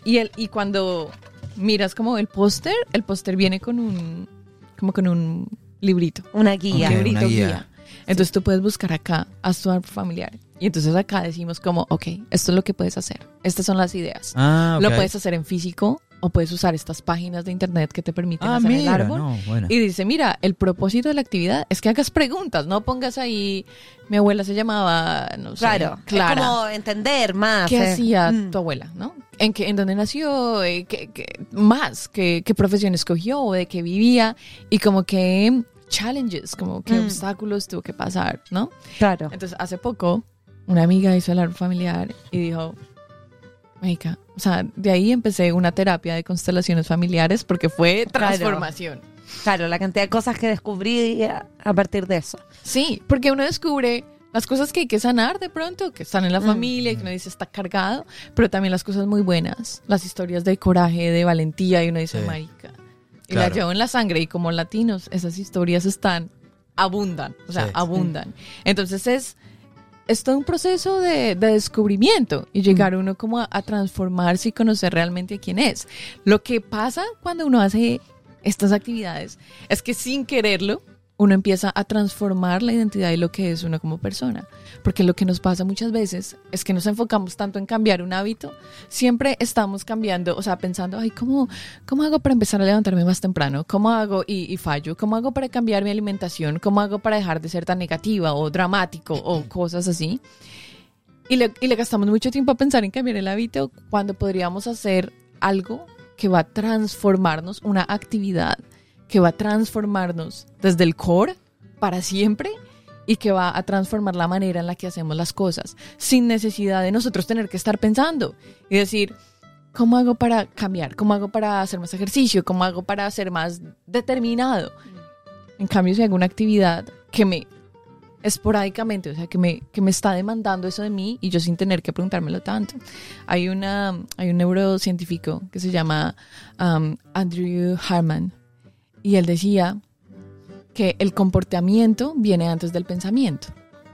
Y, el, y cuando miras como el póster, el póster viene con un, como con un librito. Una guía. Ok. Un librito una guía. guía. Entonces tú puedes buscar acá, haz tu árbol familiar. Y entonces acá decimos como, ok, esto es lo que puedes hacer. Estas son las ideas. Ah, Lo ok. puedes hacer en físico o puedes usar estas páginas de internet que te permiten Ah, hacer el mira, árbol. no, bueno. Y dice, mira, el propósito de la actividad es que hagas preguntas, no pongas ahí, mi abuela se llamaba, no sé, Claro. Clara. Es como entender más. ¿Qué eh. hacía Mm. tu abuela, no? ¿En, qué, en dónde nació? Eh, ¿Qué, qué- más? ¿Qué, ¿Qué profesión escogió? ¿O de qué vivía? Y como que challenges, como qué Mm. obstáculos tuvo que pasar, ¿no? Claro. Entonces, hace poco, una amiga hizo el árbol familiar y dijo, Marica, o sea, de ahí empecé una terapia de constelaciones familiares porque fue Claro. transformación. Claro, la cantidad de cosas que descubrí a, a partir de eso. Sí, porque uno descubre las cosas que hay que sanar de pronto, que están en la Mm. familia, que uno dice está cargado, pero también las cosas muy buenas, las historias de coraje, de valentía, y uno dice, Sí. marica, y Claro. la llevo en la sangre, y como latinos, esas historias están, abundan, o sea, Sí. abundan. Entonces es, es todo un proceso de, de descubrimiento y llegar Mm. uno como a, a transformarse y conocer realmente quién es. Lo que pasa cuando uno hace estas actividades es que sin quererlo, uno empieza a transformar la identidad de lo que es uno como persona. Porque lo que nos pasa muchas veces es que nos enfocamos tanto en cambiar un hábito, siempre estamos cambiando, o sea, pensando, ay, ¿cómo, cómo hago para empezar a levantarme más temprano? ¿Cómo hago y, y fallo? ¿Cómo hago para cambiar mi alimentación? ¿Cómo hago para dejar de ser tan negativa o dramático o cosas así? Y le, y le gastamos mucho tiempo a pensar en cambiar el hábito cuando podríamos hacer algo que va a transformarnos, una actividad que va a transformarnos desde el core para siempre y que va a transformar la manera en la que hacemos las cosas, sin necesidad de nosotros tener que estar pensando y decir, ¿cómo hago para cambiar? ¿Cómo hago para hacer más ejercicio? ¿Cómo hago para ser más determinado? En cambio, si hago una actividad que me esporádicamente, o sea, que me, que me está demandando eso de mí y yo sin tener que preguntármelo tanto. Hay, una, hay un neurocientífico que se llama um, Andrew Harman y él decía que el comportamiento viene antes del pensamiento.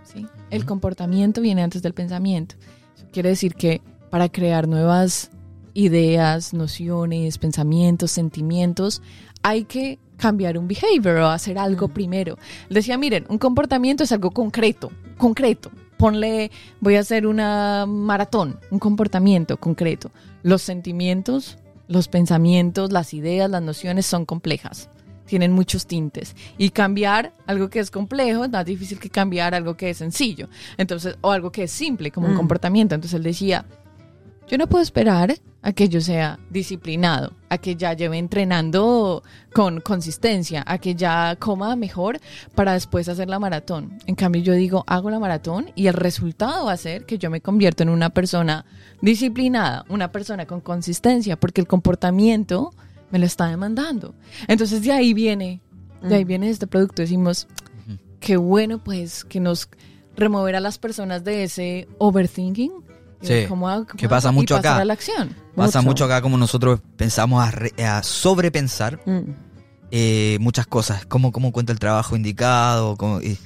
¿sí? El comportamiento viene antes del pensamiento. Eso quiere decir que para crear nuevas ideas, nociones, pensamientos, sentimientos, hay que cambiar un behavior o hacer algo primero. Él decía, miren, un comportamiento es algo concreto, concreto. Ponle, voy a hacer una maratón, un comportamiento concreto. Los sentimientos, los pensamientos, las ideas, las nociones son complejas tienen muchos tintes. Y cambiar algo que es complejo es más difícil que cambiar algo que es sencillo. Entonces, o algo que es simple, como un Mm. comportamiento. Entonces él decía, yo no puedo esperar a que yo sea disciplinado, a que ya lleve entrenando con consistencia, a que ya coma mejor para después hacer la maratón. En cambio, yo digo, hago la maratón y el resultado va a ser que yo me convierto en una persona disciplinada, una persona con consistencia, porque el comportamiento me lo está demandando. Entonces de ahí viene, de ahí Mm. viene este producto. Decimos, qué bueno pues que nos remover a las personas de ese overthinking. Sí, cómo hago- que pasa hago, mucho acá. a la acción. Pasa Mucho. mucho acá como nosotros pensamos a, re- a sobrepensar Mm. eh, muchas cosas. ¿Cómo, cómo cuenta el trabajo indicado? cómo- y-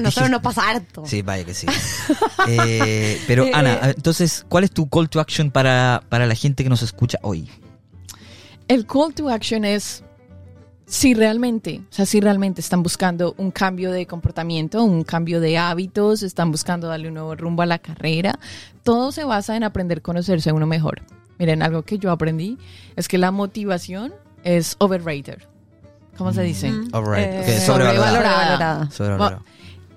nosotros nos pasa harto. sí, vaya que sí. Eh, pero Ana, eh. entonces, ¿cuál es tu call to action para, para la gente que nos escucha hoy? El call to action es si realmente, o sea, si realmente están buscando un cambio de comportamiento, un cambio de hábitos, están buscando darle un nuevo rumbo a la carrera, todo se basa en aprender a conocerse a uno mejor. Miren, algo que yo aprendí es que la motivación es overrated. ¿Cómo se dice? Mm. Right. Eh, sobrevalorada. sobrevalorada. Sobrevalorada.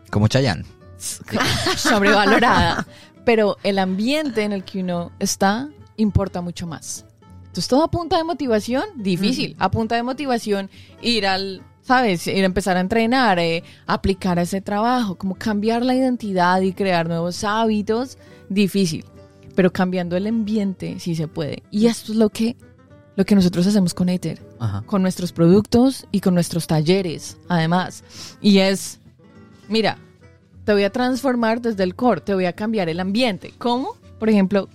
Como Chayanne. sobrevalorada. Pero el ambiente en el que uno está importa mucho más. Entonces, todo a punta de motivación, difícil. A punta de motivación, ir al, ¿sabes? Ir a empezar a entrenar, eh, aplicar ese trabajo, como cambiar la identidad y crear nuevos hábitos, difícil. Pero cambiando el ambiente, sí se puede. Y esto es lo que, lo que nosotros hacemos con Ether, Ajá. con nuestros productos y con nuestros talleres, además. Y es, mira, te voy a transformar desde el core, te voy a cambiar el ambiente. ¿Cómo? Por ejemplo,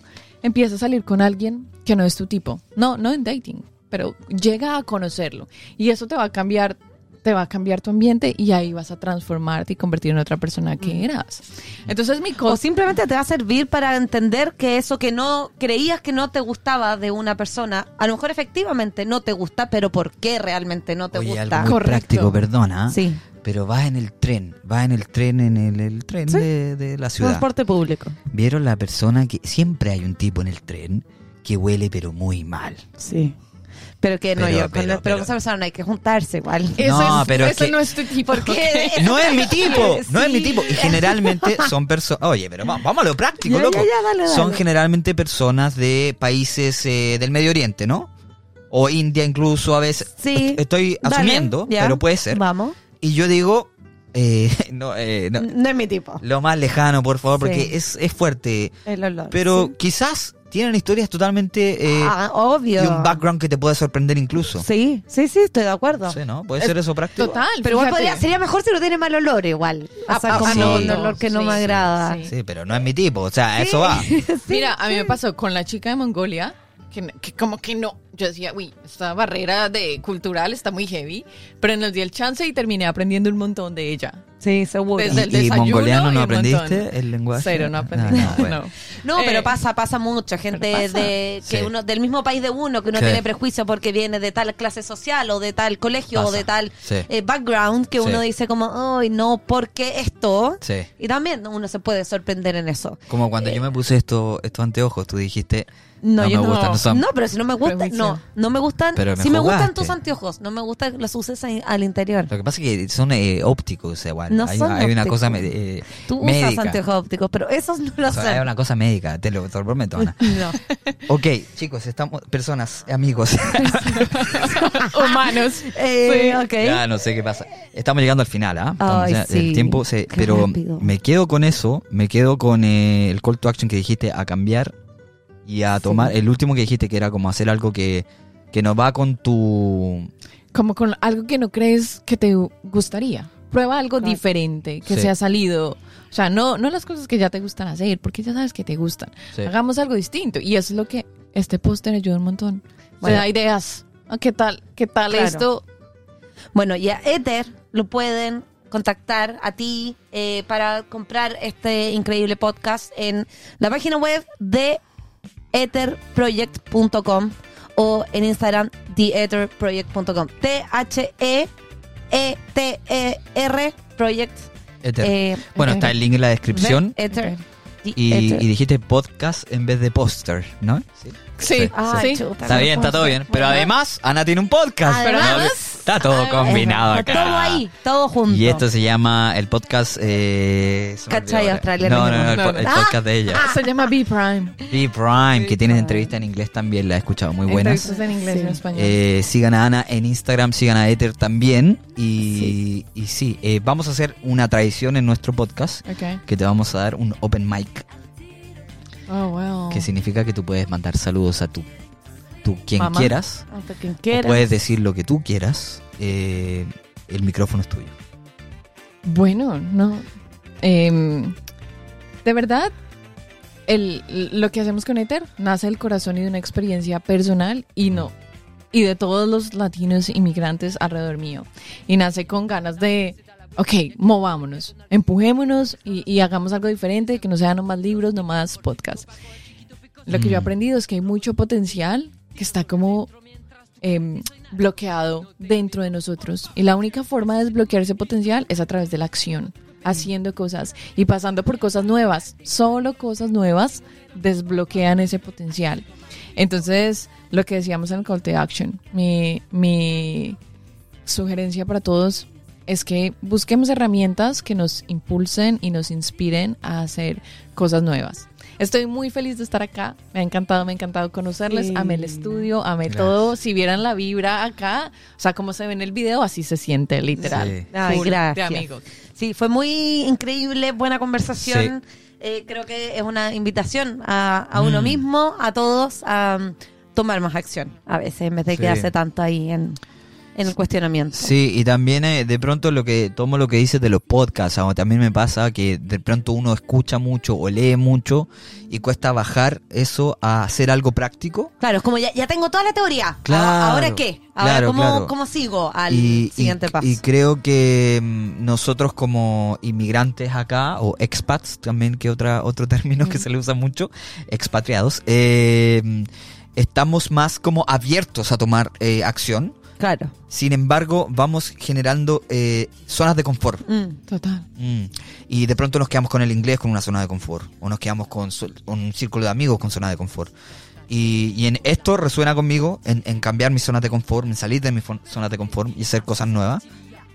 empieza a salir con alguien que no es tu tipo. No, no en dating, pero llega a conocerlo. Y eso te va a cambiar, te va a cambiar tu ambiente y ahí vas a transformarte y convertir en otra persona que eras. Entonces mi O cosa... simplemente te va a servir para entender que eso que no creías que no te gustaba de una persona, a lo mejor efectivamente no te gusta, pero ¿por qué realmente no te Oye, gusta? algo muy Correcto. práctico, perdona. Sí, Pero vas en el tren, vas en el tren, en el, el tren Sí. de, de la ciudad. transporte público. ¿Vieron la persona que siempre hay un tipo en el tren que huele pero muy mal? Sí. Pero que no, Pero- yo, pero- pero, pero- con esa persona no hay que juntarse igual. Eso, No, es- pero es eso que- no es tu tipo. Porque No es mi tipo, no es mi tipo. Y generalmente son personas. Oye, pero va- vamos a lo práctico, Ya, loco. ya, ya, dale, Son dale. generalmente personas de países eh, del Medio Oriente, ¿no? O India incluso a veces. Sí. Est- Estoy asumiendo, pero puede ser. Vamos. Y yo digo, eh, no, eh, no, No es mi tipo. lo más lejano, por favor, porque Sí. es, es fuerte. El olor. Pero sí. quizás tienen historias totalmente eh, ah, obvio. y un background que te puede sorprender incluso. Sí, sí, sí, estoy de acuerdo. Sí, ¿no? Puede ser eso práctico. Total. Pero igual podría, sería mejor si no tiene mal olor igual. O Ah, sea, ah, como sí. un olor que no me sí, agrada. sí. Sí, pero no es mi tipo, o sea, a eso va. Mira, a mí me pasó con la chica de Mongolia, que, que como que no. Yo decía, uy, esta barrera de cultural está muy heavy, pero nos di el chance y terminé aprendiendo un montón de ella. Sí, seguro. Desde el ¿Y, desayuno mongoliano no aprendiste montón. el lenguaje? Cero, no aprendí Ah, nada, bueno. no. No, pero Eh, pasa, pasa mucho. Gente pero pasa. de que Sí. uno del mismo país de uno, que uno Sí. tiene prejuicio porque viene de tal clase social o de tal colegio o Pasa. de tal Sí. eh, background, que Sí. uno dice como, ay, no, ¿por qué esto? Sí. Y también uno se puede sorprender en eso. Como cuando yo me puse esto, estos anteojos, tú dijiste, No, no, yo me no. gustan, no son... No, pero si no me gustan, no, no me gustan. Pero me si me gustan jugaste. tus anteojos, no me gustan los uses al interior. Lo que pasa es que son eh, ópticos, o sea, igual. No hay, son hay una cosa me- eh, Tú médica. usas anteojos ópticos, pero esos no lo O sea, hay una cosa médica, te lo, te lo prometo, Ana. No. ok, chicos, estamos, personas, amigos. Humanos. Eh, Sí. ok. ya no sé qué pasa. Estamos llegando al final, ¿ah? Estamos Ay, ya- sí. El tiempo se... Qué Pero rápido. me quedo con eso, me quedo con eh, el call to action que dijiste, a cambiar y a tomar... El último que dijiste que era como hacer algo que, que no va con tu... Como con algo que no crees que te gustaría. Prueba algo Claro. diferente, que Sí. se ha salido. O sea, no, no las cosas que ya te gustan hacer, porque ya sabes que te gustan. Sí. Hagamos algo distinto. Y eso es lo que este póster ayuda un montón. Te Bueno. da ideas. Ah, ¿Qué tal? ¿Qué tal Claro. esto? Bueno, y a Ether lo pueden contactar a ti eh, para comprar este increíble podcast en la página web de etherproject.com o en Instagram theetherproject.com. T-H-E-E-T-E-R Project. Ether. eh, bueno, está el link en la descripción. The Ether. The Y, Ether. y dijiste podcast en vez de póster, ¿no? Sí. Sí, Ay, sí. chuta, Está no bien, está todo bien. Pero además, Ana tiene un podcast. Además- está todo combinado acá. Todo ahí, todo junto. Y esto se llama el podcast. Eh, Cachai ahora. australiano. No, no, no, el, No, no. el Ah, podcast de ella. Se llama B Prime. B Prime, que tienes entrevista en inglés también, la he escuchado, muy buenas. Entrevistas en inglés y en español. Eh, sigan a Ana en Instagram, sigan a Ether también. Y y sí, eh, vamos a hacer una tradición en nuestro podcast ok. que te vamos a dar un open mic, Oh, wow. que significa que tú puedes mandar saludos a tu, tu quien Mamá. quieras. Hasta quien O quiera. puedes decir lo que tú quieras. eh, el micrófono es tuyo. Bueno, no. Em, de verdad, el, lo que hacemos con Ether nace del corazón y de una experiencia personal y no. Y de todos los latinos inmigrantes alrededor mío. Y nace con ganas de, ok, movámonos, empujémonos y, y hagamos algo diferente, que no sean nomás libros, nomás podcasts. Lo que yo he Mm. aprendido es que hay mucho potencial que está como em, bloqueado dentro de nosotros. Y la única forma de desbloquear ese potencial es a través de la acción, haciendo cosas y pasando por cosas nuevas. Solo cosas nuevas desbloquean ese potencial. Entonces, lo que decíamos en el call to action, mi, mi sugerencia para todos es que busquemos herramientas que nos impulsen y nos inspiren a hacer cosas nuevas. Estoy muy feliz de estar acá. Me ha encantado, me ha encantado conocerles. Sí. Amé el estudio, amé todo. Si vieran la vibra acá, o sea, como se ve en el video, así se siente, literal. Sí. Ay, gracias. De amigos. Sí, fue muy increíble, buena conversación. Eh, creo que es una invitación a, a uno Mm. mismo, a todos, a um, tomar más acción a veces, en vez de Sí. quedarse tanto ahí en, en el cuestionamiento. Sí, y también eh, de pronto lo que tomo lo que dices de los podcasts, a también me pasa que de pronto uno escucha mucho o lee mucho y cuesta bajar eso a hacer algo práctico. Claro, es como ya, ya tengo toda la teoría. Claro, ¿Ahora, ahora qué? Ahora, claro, ¿cómo, claro. ¿cómo sigo al y, siguiente y- paso? y creo que mm, nosotros como inmigrantes acá, o expats también, que otra otro término que se le usa mucho, expatriados, eh, mm, estamos más como abiertos a tomar eh, acción. Claro. Sin embargo, vamos generando eh, zonas de confort. Mm. Total. Mm. Y de pronto nos quedamos con el inglés con una zona de confort. O nos quedamos con, un círculo de amigos con zona de confort. Y, y en esto resuena conmigo, en, en cambiar mis zonas de confort, en salir de mis zonas de confort y hacer cosas nuevas.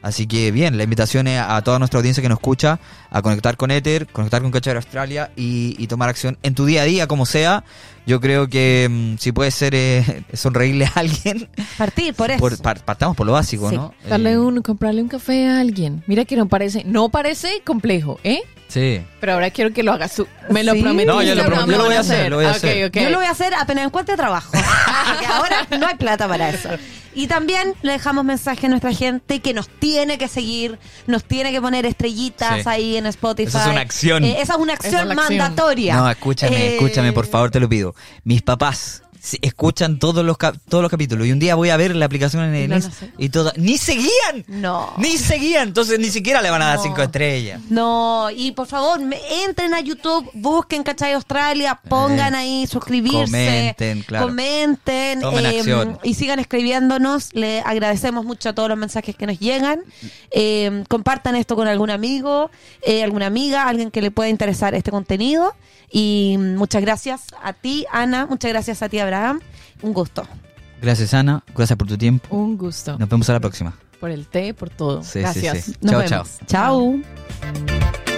Así que bien, la invitación es a toda nuestra audiencia que nos escucha a conectar con Ether, conectar con Cachar Australia y, y tomar acción en tu día a día, como sea. Yo creo que mm, si puede ser eh, sonreírle a alguien, Partir por eso. por- par- partamos por lo básico, Sí. ¿no? Darle Eh, un, comprarle un café a alguien. Mira que no parece, no parece complejo, ¿eh? Sí. Pero ahora quiero que lo hagas tú. Me lo Sí. prometiste. No, yo lo pero prometo, yo lo voy a hacer, lo voy a hacer. ok. Yo lo voy a hacer apenas encuentre trabajo. Porque ahora no hay plata para eso. Y también le dejamos mensaje a nuestra gente que nos tiene que seguir, nos tiene que poner estrellitas Sí. ahí en Spotify. Esa es una acción. Eh, esa es una acción es mandatoria. No, escúchame, Eh, escúchame, por favor, te lo pido. Mis papás escuchan todos los cap- todos los capítulos y un día voy a ver la aplicación en el No, no Inst- sé. y todo ni seguían. No. Ni seguían, entonces ni siquiera le van a dar No. cinco estrellas. No, y por favor, me- entren a YouTube, busquen Cachai Australia, pongan Eh, ahí suscribirse, comenten, claro. comenten eh, acción. y sigan escribiéndonos. Le agradecemos mucho a todos los mensajes que nos llegan. Eh, compartan esto con algún amigo, eh, alguna amiga, alguien que le pueda interesar este contenido. Y muchas gracias a ti, Ana, muchas gracias a ti, Abraham. Un gusto. Gracias, Ana. Gracias por tu tiempo. Un gusto. Nos vemos a la próxima. Por el té, por todo. Sí, sí, Gracias. sí. Nos Chao, vemos. chao. Chao.